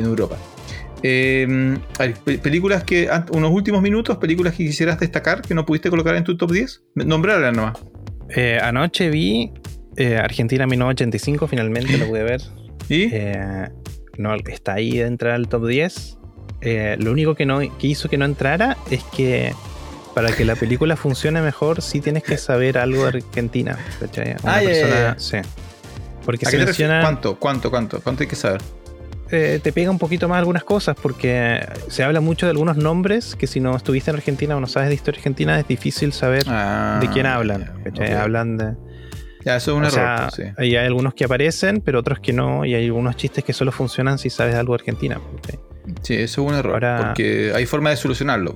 Europa. Eh, ver, pe- películas que, unos últimos minutos, películas que quisieras destacar que no pudiste colocar en tu top 10. Nombrarlas nomás. Eh, anoche vi eh, Argentina 1985, finalmente lo pude ver. ¿Y? Eh, no, está ahí de entrar al top 10. Eh, lo único que, no, que hizo que no entrara es que para que la película funcione mejor, sí tienes que saber algo de Argentina. ¿cachai? Una Ah, persona- sí. Porque ¿A se menciona, ¿Cuánto? ¿Cuánto? ¿Cuánto? ¿Cuánto hay que saber? eh, te pega un poquito más algunas cosas, porque se habla mucho de algunos nombres que si no estuviste en Argentina o no sabes de historia argentina, es difícil saber Ah, de quién hablan. ya, ¿cachai? ok. Hablan de. Ya, eso es un o error. sea, sí. ahí hay algunos que aparecen, pero otros que no, y hay algunos chistes que solo funcionan si sabes algo de Argentina. Sí, eso es un error. Ahora- Porque hay forma de solucionarlo.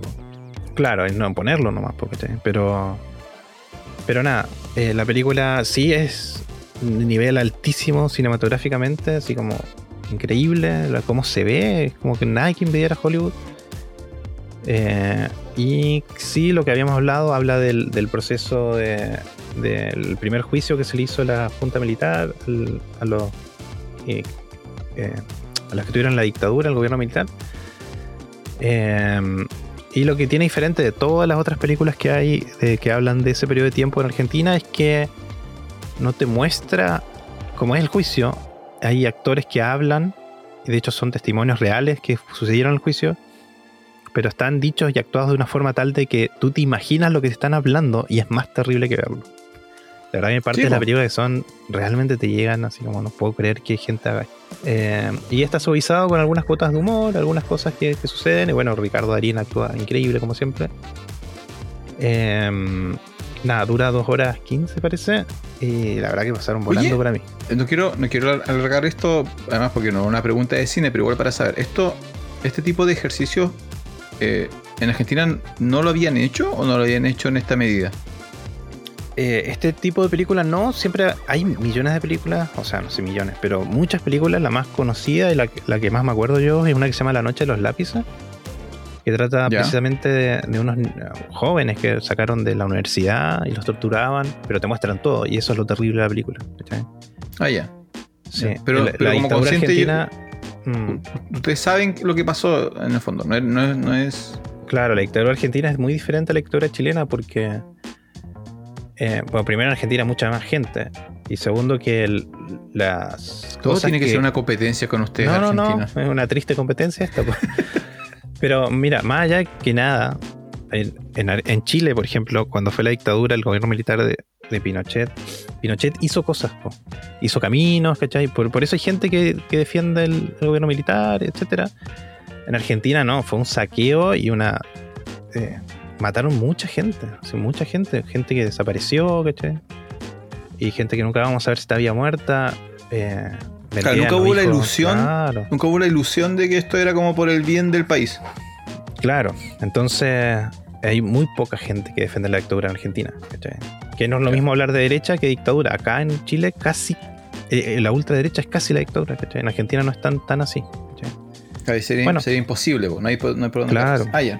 Claro, es no ponerlo nomás, porque pero. Pero nada, eh, la película sí es nivel altísimo cinematográficamente, así como increíble, la- cómo se ve, como que nada que a Hollywood. Eh, y sí, lo que habíamos hablado habla del, proceso de- del primer juicio que se le hizo a la Junta Militar, a los eh, a los que tuvieron la dictadura, el gobierno militar. Y lo que tiene diferente de todas las otras películas que hay de- que hablan de ese periodo de tiempo en Argentina es que no te muestra cómo es el juicio. Hay actores que hablan, y de hecho son testimonios reales que sucedieron en el juicio, pero están dichos y actuados de una forma tal de que tú te imaginas lo que te están hablando y es más terrible que verlo. De verdad, hay partes de la película que son realmente te llegan así como no puedo creer que hay gente haga. esto". Eh, y está suavizado con algunas cuotas de humor, algunas cosas que, que suceden. Y bueno, Ricardo Darín actúa increíble como siempre. Eh, nada, dura 2 horas 15 parece. Y la verdad que pasaron volando Oye. para mí. Eh, No quiero, no quiero alargar esto, además porque no es una pregunta de cine, pero igual para saber, esto, este tipo de ejercicios eh, en Argentina no lo habían hecho o no lo habían hecho en esta medida. Eh, este tipo de películas no, siempre hay millones de películas, o sea, no sé millones, pero muchas películas. La más conocida y la, que- la que más me acuerdo yo es una que se llama La Noche de los Lápices, que trata Ya. precisamente de, de unos jóvenes que sacaron de la universidad y los torturaban, pero te muestran todo, y eso es lo terrible de la película. ¿cachai? Ah, ya. Sí, Pero- la, pero la como consciente argentina. mm, Ustedes saben lo que pasó en el fondo. No es. No es, no es- claro, la dictadura argentina es muy diferente a la dictadura chilena porque. Eh, bueno, primero en Argentina mucha más gente. Y segundo que el- las. todo cosas tiene que, ser una competencia con ustedes, no, no, no, es una triste competencia esta. pues. Pero mira, más allá que nada, en, Chile, por ejemplo, cuando fue la dictadura, el gobierno militar de, de Pinochet, Pinochet hizo cosas, po. hizo caminos, ¿cachai? Por, por eso hay gente que, que defiende el, el gobierno militar, etcétera. En Argentina no, fue un saqueo y una... eh, mataron mucha gente, sea, mucha gente, gente que desapareció, ¿cachai? Y gente que nunca vamos a saber si está muerta. eh, vendían nunca hubo la ilusión. Claro. Nunca hubo la ilusión de que esto era como por el bien del país. Claro, entonces hay muy poca gente que defiende la dictadura en Argentina. ¿cachai? Que no es lo mismo hablar de derecha que dictadura. Acá en Chile casi, eh, eh, la ultraderecha es casi la dictadura. ¿cachai? En Argentina no es tan, tan así. Sería, Bueno. sería imposible, po. no hay, no hay por dónde Claro. Ah, ya.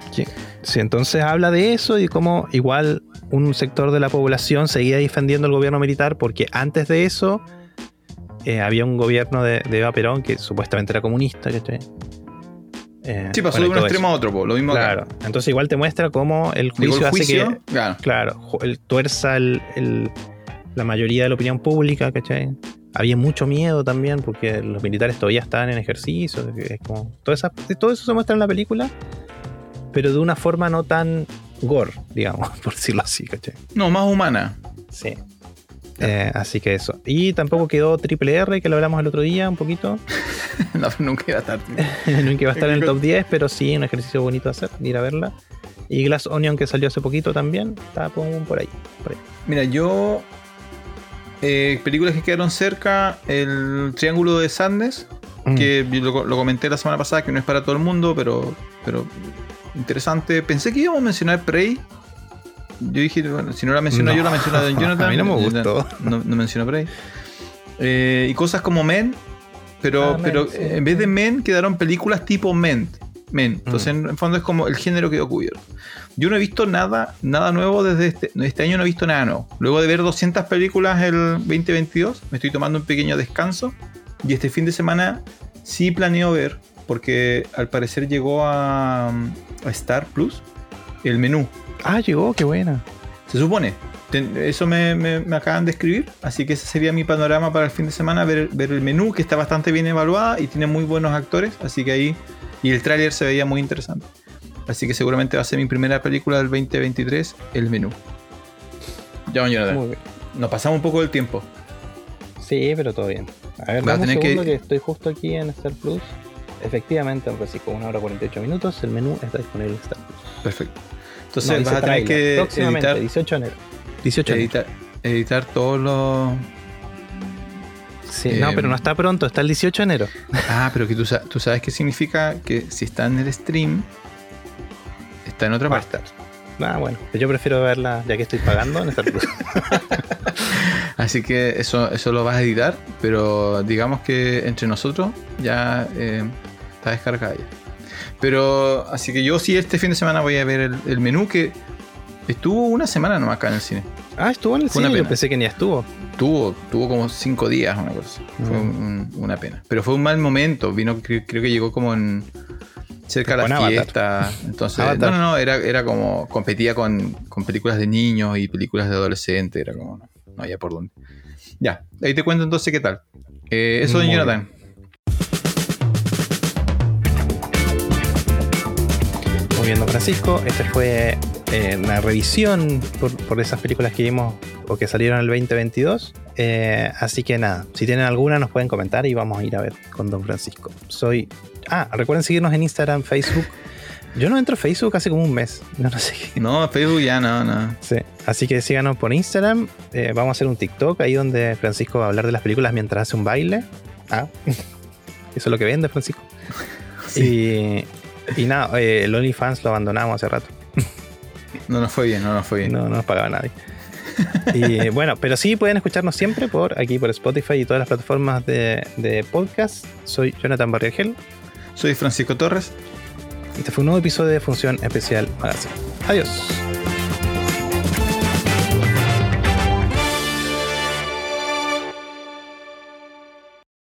Sí, entonces habla de eso y cómo igual un sector de la población seguía defendiendo el gobierno militar porque antes de eso eh, había un gobierno de, de Eva Perón que supuestamente era comunista. ¿cachai? Eh, Sí, pasó bueno, de un extremo eso. a otro, po. lo mismo acá. Claro, entonces igual te muestra cómo el juicio, el hace juicio, que claro. Claro, el, tuerza el- el- la mayoría de la opinión pública, ¿cachai? Había mucho miedo también porque los militares todavía estaban en ejercicio. es como- todo, esa- todo eso se muestra en la película, pero de una forma no tan gore, digamos, por decirlo así, ¿cachai? No, más humana. Sí. Eh, así que eso. Y tampoco quedó Triple R, que lo hablamos el otro día un poquito. no, nunca iba a estar. que va a estar en el top 10, pero sí, un ejercicio bonito de hacer, ir a verla. Y Glass Onion, que salió hace poquito también, está por por ahí. Por ahí. Mira, yo. Eh, películas que quedaron cerca: El Triángulo de Sadness, Mm. que lo, lo comenté la semana pasada, que no es para todo el mundo, pero, pero interesante. Pensé que íbamos a mencionar Prey. Yo dije, bueno, si no la menciono No. yo, la menciona Don Jonathan. A mí no me Yo gustó. No, no menciono Prey. Eh, y cosas como Men, pero, Ah, Men, pero sí. en vez de Men quedaron películas tipo Men. Men. Entonces, Mm. en el fondo es como el género quedó cubierto. Yo no he visto nada, nada nuevo desde este, este año, no he visto nada nuevo. Luego de ver 200 películas el 2022, me estoy tomando un pequeño descanso. Y este fin de semana sí planeo ver, porque al parecer llegó a, a Star Plus el menú. Ah, llegó, qué buena. Se supone. Eso me, me- me acaban de escribir. Así que ese sería mi panorama para el fin de semana. Ver, ver el menú, que está bastante bien evaluada y tiene muy buenos actores. Así que ahí. Y el tráiler se veía muy interesante. Así que seguramente va a ser mi primera película del 2023, El menú. Ya, Jonathan. Muy bien. Nos pasamos un poco del tiempo. Sí, pero todo bien. A ver, Va a dame un tener que- segundo que... estoy justo aquí en Star Plus. Efectivamente, en Recico, 1 hora 48 minutos. El menú está disponible en Star Plus. Perfecto. Entonces No, vas a tener que editar, 18 de enero. 18 de enero. editar, editar todos los. Sí, eh, no, pero no está pronto, está el 18 de enero. Ah, pero que tú, tú sabes qué significa que si está en el stream, está en otra Va a parte. estar. Ah, bueno, yo prefiero verla ya que estoy pagando en Plus. Así que eso, eso lo vas a editar, pero digamos que entre nosotros ya eh, está descargada ya. Pero así que yo sí este fin de semana voy a ver el, el menú que estuvo una semana nomás acá en el cine. Ah, estuvo en el cine, yo pensé que ni estuvo. Tuvo, tuvo como cinco días, una cosa. Fue Mm. un- una pena. Pero fue un mal momento. Vino, cre- creo que llegó como en cerca de la Avatar. fiesta. Entonces, Avatar. no, no, no, era, era como competía con, con películas de niños y películas de adolescentes. Era como, no, no había por dónde. Ya, ahí te cuento entonces qué tal. Eh, eso de Muy Jonathan. Muy bien, don Francisco. Esta fue eh, una revisión por, por esas películas que vimos o que salieron el 2022. Eh, así que nada, si tienen alguna nos pueden comentar y vamos a ir a ver con don Francisco. Soy... Ah, recuerden seguirnos en Instagram, Facebook. Yo no entro a Facebook hace como un mes. No, no sé qué. No, Facebook ya no, no. Sí. Así que síganos por Instagram. Eh, vamos a hacer un TikTok ahí donde Francisco va a hablar de las películas mientras hace un baile. Ah, eso es lo que vende Francisco. Y, y nada, eh, el OnlyFans lo abandonamos hace rato. No nos fue bien, no nos fue bien. No, no nos pagaba nadie. Y bueno, pero sí pueden escucharnos siempre por aquí, por Spotify y todas las plataformas de, de podcast. Soy Jonathan Barriagel. Soy Francisco Torres. Este fue un nuevo episodio de Función Especial Magazine. Adiós.